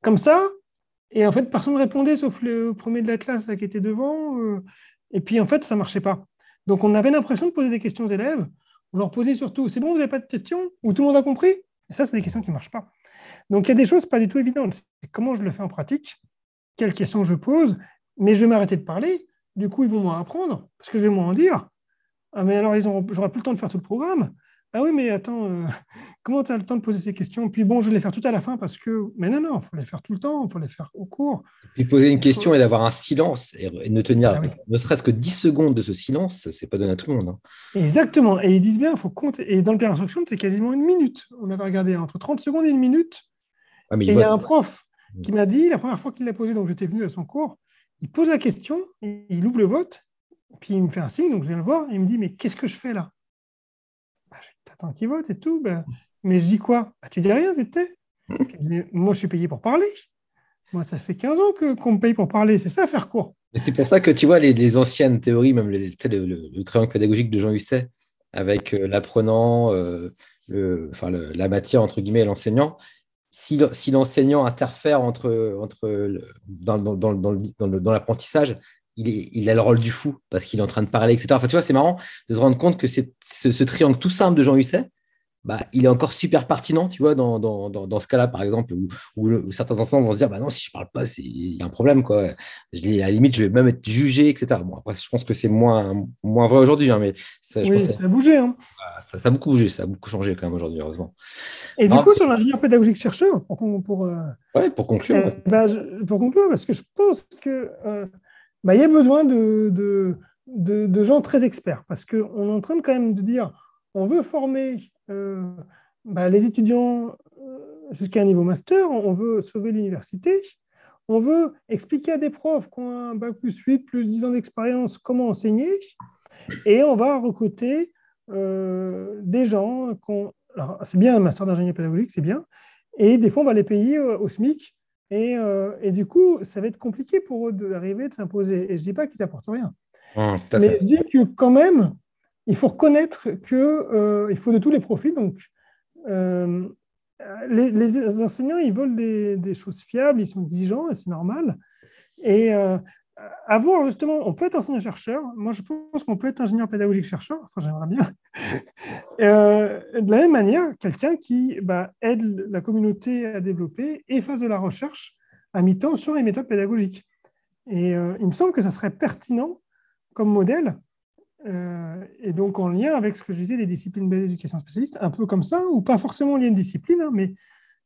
Comme ça? Et en fait, personne ne répondait, sauf le premier de la classe qui était devant. Euh. et puis, en fait, ça ne marchait pas. Donc, on avait l'impression de poser des questions aux élèves. On leur posait surtout c'est bon, vous n'avez pas de questions? Ou tout le monde a compris? Et ça, c'est des questions qui ne marchent pas. Donc, il y a des choses pas du tout évidentes. Comment je le fais en pratique Quelles questions je pose Mais je vais m'arrêter de parler. Du coup, ils vont moins apprendre parce que je vais moins en dire. Ah, mais alors, j'aurai plus le temps de faire tout le programme. Ah oui, mais attends, euh, comment tu as le temps de poser ces questions? Puis bon, je vais les faire tout à la fin parce que. Mais non, non, il faut les faire tout le temps, il faut les faire au cours. Puis poser une question et d'avoir un silence et ne tenir ah ne serait-ce que 10 secondes de ce silence, c'est pas donné à tout le monde. Hein. Exactement. Et ils disent bien, il faut compter. Et dans le père instruction, c'est quasiment une minute. On avait regardé entre 30 secondes et une minute. Ah, mais et il y a un prof mm. qui m'a dit, la première fois qu'il l'a posé, donc j'étais venu à son cours, il pose la question, il ouvre le vote, puis il me fait un signe, donc je viens le voir, et il me dit, mais qu'est-ce que je fais là? Qui vote et tout. Ben, mais je dis quoi? Bah, Tu dis rien, tu sais. Moi, je suis payé pour parler. Moi, ça fait 15 ans qu'on me paye pour parler. C'est ça, faire quoi? C'est pour ça que tu vois les, anciennes théories, même le, le, triangle pédagogique de Jean Husset, avec euh, l'apprenant, euh, enfin, la matière, entre guillemets, et l'enseignant. Si, si l'enseignant interfère entre, entre dans, dans, dans l'apprentissage, il, a le rôle du fou parce qu'il est en train de parler, etc. Enfin, tu vois, c'est marrant de se rendre compte que ce, ce, triangle tout simple de Jean Husset, bah, il est encore super pertinent, tu vois, dans, dans, dans, ce cas-là, par exemple, où, certains enseignants vont se dire, bah non, si je parle pas, il y a un problème, quoi. Je, à la limite, je vais même être jugé, etc. Bon, après, je pense que c'est moins, moins vrai aujourd'hui, hein, mais ça, oui, ça a bougé. Hein. Bah, ça, a beaucoup bougé, ça a beaucoup changé quand même aujourd'hui, heureusement. Et du coup, sur l'ingénieur pédagogique chercheur, pour, pour, euh, ouais, pour conclure. Eh, bah, pour conclure, parce que je pense que euh, bah, il y a besoin de, gens très experts parce qu'on est en train de, quand même de dire on veut former euh, bah, les étudiants euh, jusqu'à un niveau master, on veut sauver l'université, on veut expliquer à des profs qui ont un bac plus 8, plus 10 ans d'expérience comment enseigner, et on va recruter des gens qui. C'est bien un master d'ingénieur pédagogique, c'est bien. Et des fois, on va les payer au SMIC. Et, et, du coup, ça va être compliqué pour eux d'arriver, de s'imposer. Et je ne dis pas qu'ils n'apportent rien. Mmh, Mais je dis que quand même, il faut reconnaître qu'il euh, faut de tous les profils. Donc, euh, les, enseignants, ils veulent des, choses fiables, ils sont exigeants, et c'est normal. Et euh, avoir justement, on peut être enseignant-chercheur. Moi, je pense qu'on peut être ingénieur pédagogique-chercheur. Enfin, j'aimerais bien. de la même manière, quelqu'un qui bah, aide la communauté à développer et fasse de la recherche à mi-temps sur les méthodes pédagogiques. Et il me semble que ça serait pertinent comme modèle euh, et donc en lien avec ce que je disais des disciplines d'éducation spécialiste, un peu comme ça, ou pas forcément lié à une discipline, hein, mais,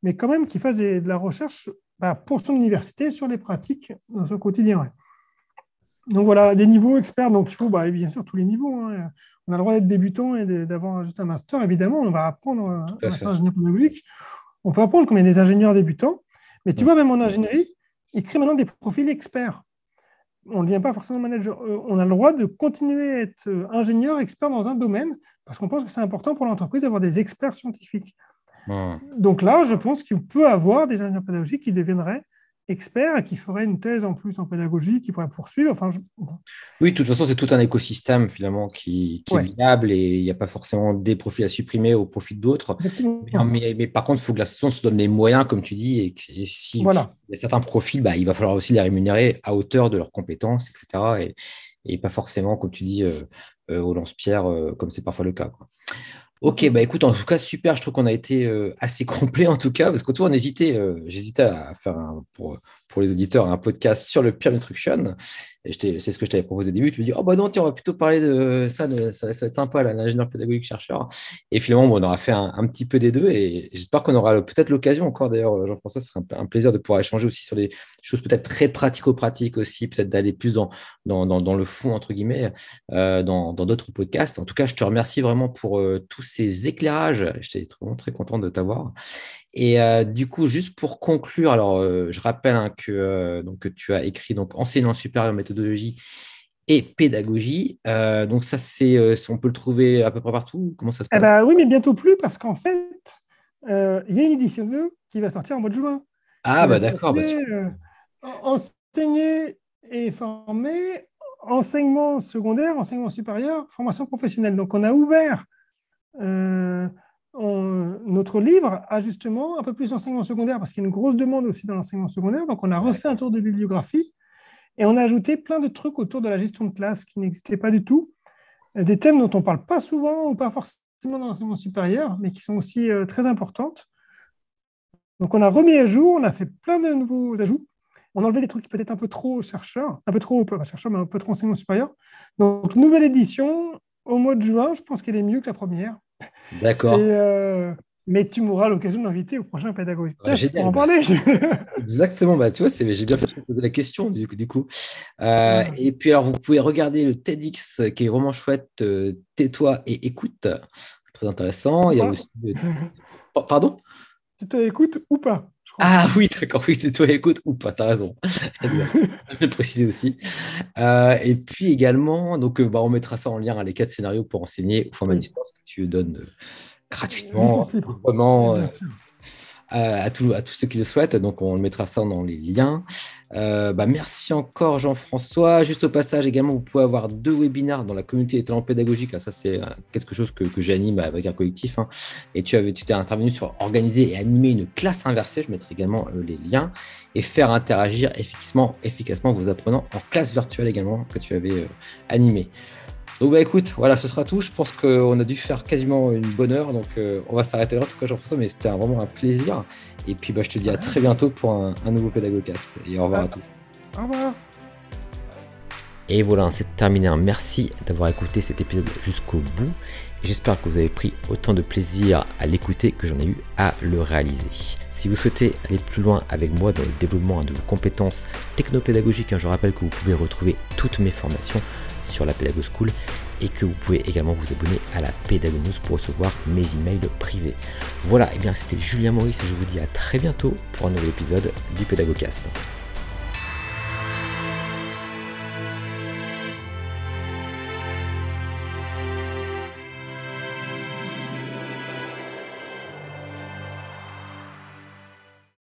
mais quand même qui fasse de la recherche bah, pour son université sur les pratiques dans son quotidien. Donc voilà, des niveaux experts, donc il faut bah, bien sûr tous les niveaux. Hein. On a le droit d'être débutant et d'avoir juste un master, évidemment, on va apprendre un master ingénieur pédagogique. On peut apprendre comme il y a des ingénieurs débutants, mais tu vois, même en ingénierie, ils créent maintenant des profils experts on ne devient pas forcément manager. Euh, on a le droit de continuer à être euh, ingénieur, expert dans un domaine, parce qu'on pense que c'est important pour l'entreprise d'avoir des experts scientifiques. Donc là, je pense qu'il peut avoir des ingénieurs pédagogiques qui deviendraient expert et qui ferait une thèse en plus en pédagogie, qui pourrait poursuivre. Enfin, Oui, de toute façon, c'est tout un écosystème finalement qui, est viable et il n'y a pas forcément des profils à supprimer au profit d'autres. Mais, par contre, il faut que la se donne les moyens, comme tu dis, et, si voilà. il y a certains profils, bah, il va falloir aussi les rémunérer à hauteur de leurs compétences, etc. Et, pas forcément, comme tu dis, euh, euh, au lance-pierre, euh, comme c'est parfois le cas. Ok, bah écoute, en tout cas, super. Je trouve qu'on a été euh, assez complet en tout cas, parce que toi, on hésitait, euh, j'hésitais à faire pour, pour les auditeurs un podcast sur le peer instruction. C'est ce que je t'avais proposé au début. Tu me dis, oh bah non, tu aurais plutôt parlé de ça, ça, va être sympa, l'ingénieur pédagogique chercheur. Et finalement, on aura fait un, petit peu des deux. Et j'espère qu'on aura peut-être l'occasion encore, d'ailleurs, Jean-François, ce serait un, plaisir de pouvoir échanger aussi sur des choses peut-être très pratico-pratiques aussi, peut-être d'aller plus dans, le fond, entre guillemets, euh, dans d'autres podcasts. En tout cas, je te remercie vraiment pour euh, tous ces éclairages. J'étais vraiment très content de t'avoir. Et euh, du coup, juste pour conclure, alors euh, je rappelle hein, que, euh, donc, que tu as écrit donc enseignement supérieur méthodologie et pédagogie. donc ça, c'est, on peut le trouver à peu près partout. Comment ça se eh passe? ben, Oui, mais bientôt plus parce qu'en fait, il y a une édition 2 qui va sortir en mois de juin. Ah bah d'accord. Bah, enseigner et former, enseignement secondaire, enseignement supérieur, formation professionnelle. Donc on a ouvert notre livre a justement un peu plus d'enseignement secondaire parce qu'il y a une grosse demande aussi dans l'enseignement secondaire. Donc, on a refait un tour de bibliographie et on a ajouté plein de trucs autour de la gestion de classe qui n'existaient pas du tout. Des thèmes dont on ne parle pas souvent ou pas forcément dans l'enseignement supérieur, mais qui sont aussi euh, très importantes. Donc, on a remis à jour, on a fait plein de nouveaux ajouts. On a enlevé des trucs peut-être un peu trop chercheurs, un peu trop, pas chercheurs, mais un peu trop enseignement supérieur. Donc, nouvelle édition au mois de juin, je pense qu'elle est mieux que la première. D'accord. Euh, mais tu m'auras l'occasion de m'inviter au prochain pédagogie. pour en parler. Exactement, bah, tu vois, j'ai bien fait de poser la question du coup. Du coup. Euh, et puis alors, vous pouvez regarder le TEDx qui est vraiment chouette, euh, Tais-toi et écoute. Très intéressant. Il y a aussi... Pardon? Tais-toi et écoute ou pas ah oui, d'accord, oui, tais-toi et écoute ou pas, t'as raison. je vais préciser aussi. et puis également, donc, bah, on mettra ça en lien, à les quatre scénarios pour enseigner au format distance que tu donnes gratuitement, vraiment euh, à, à, tous ceux qui le souhaitent. Donc, on mettra ça dans les liens. Euh, bah, merci encore, Jean-François. Juste au passage, également, vous pouvez avoir deux webinaires dans la communauté des talents pédagogiques. ça, c'est euh, quelque chose que, j'anime avec un collectif. Hein. Et tu avais, tu t'es intervenu sur organiser et animer une classe inversée. Je mettrai également les liens et faire interagir efficacement, efficacement vos apprenants en classe virtuelle également que tu avais animé. Donc bah écoute, voilà, ce sera tout. Je pense qu'on a dû faire quasiment une bonne heure, donc euh, on va s'arrêter là. En tout cas, Jean-François, mais c'était vraiment un plaisir. Et puis bah, je te dis à très bientôt pour un, nouveau Pédagogcast. Et au revoir à tous. Au revoir. Et voilà, c'est terminé. Merci d'avoir écouté cet épisode jusqu'au bout. J'espère que vous avez pris autant de plaisir à l'écouter que j'en ai eu à le réaliser. Si vous souhaitez aller plus loin avec moi dans le développement de vos compétences technopédagogiques, hein, je rappelle que vous pouvez retrouver toutes mes formations sur la Pédago School et que vous pouvez également vous abonner à la Pédagonews pour recevoir mes emails privés. Voilà, et eh bien c'était Julien Maurice et je vous dis à très bientôt pour un nouvel épisode du Pédagogcast.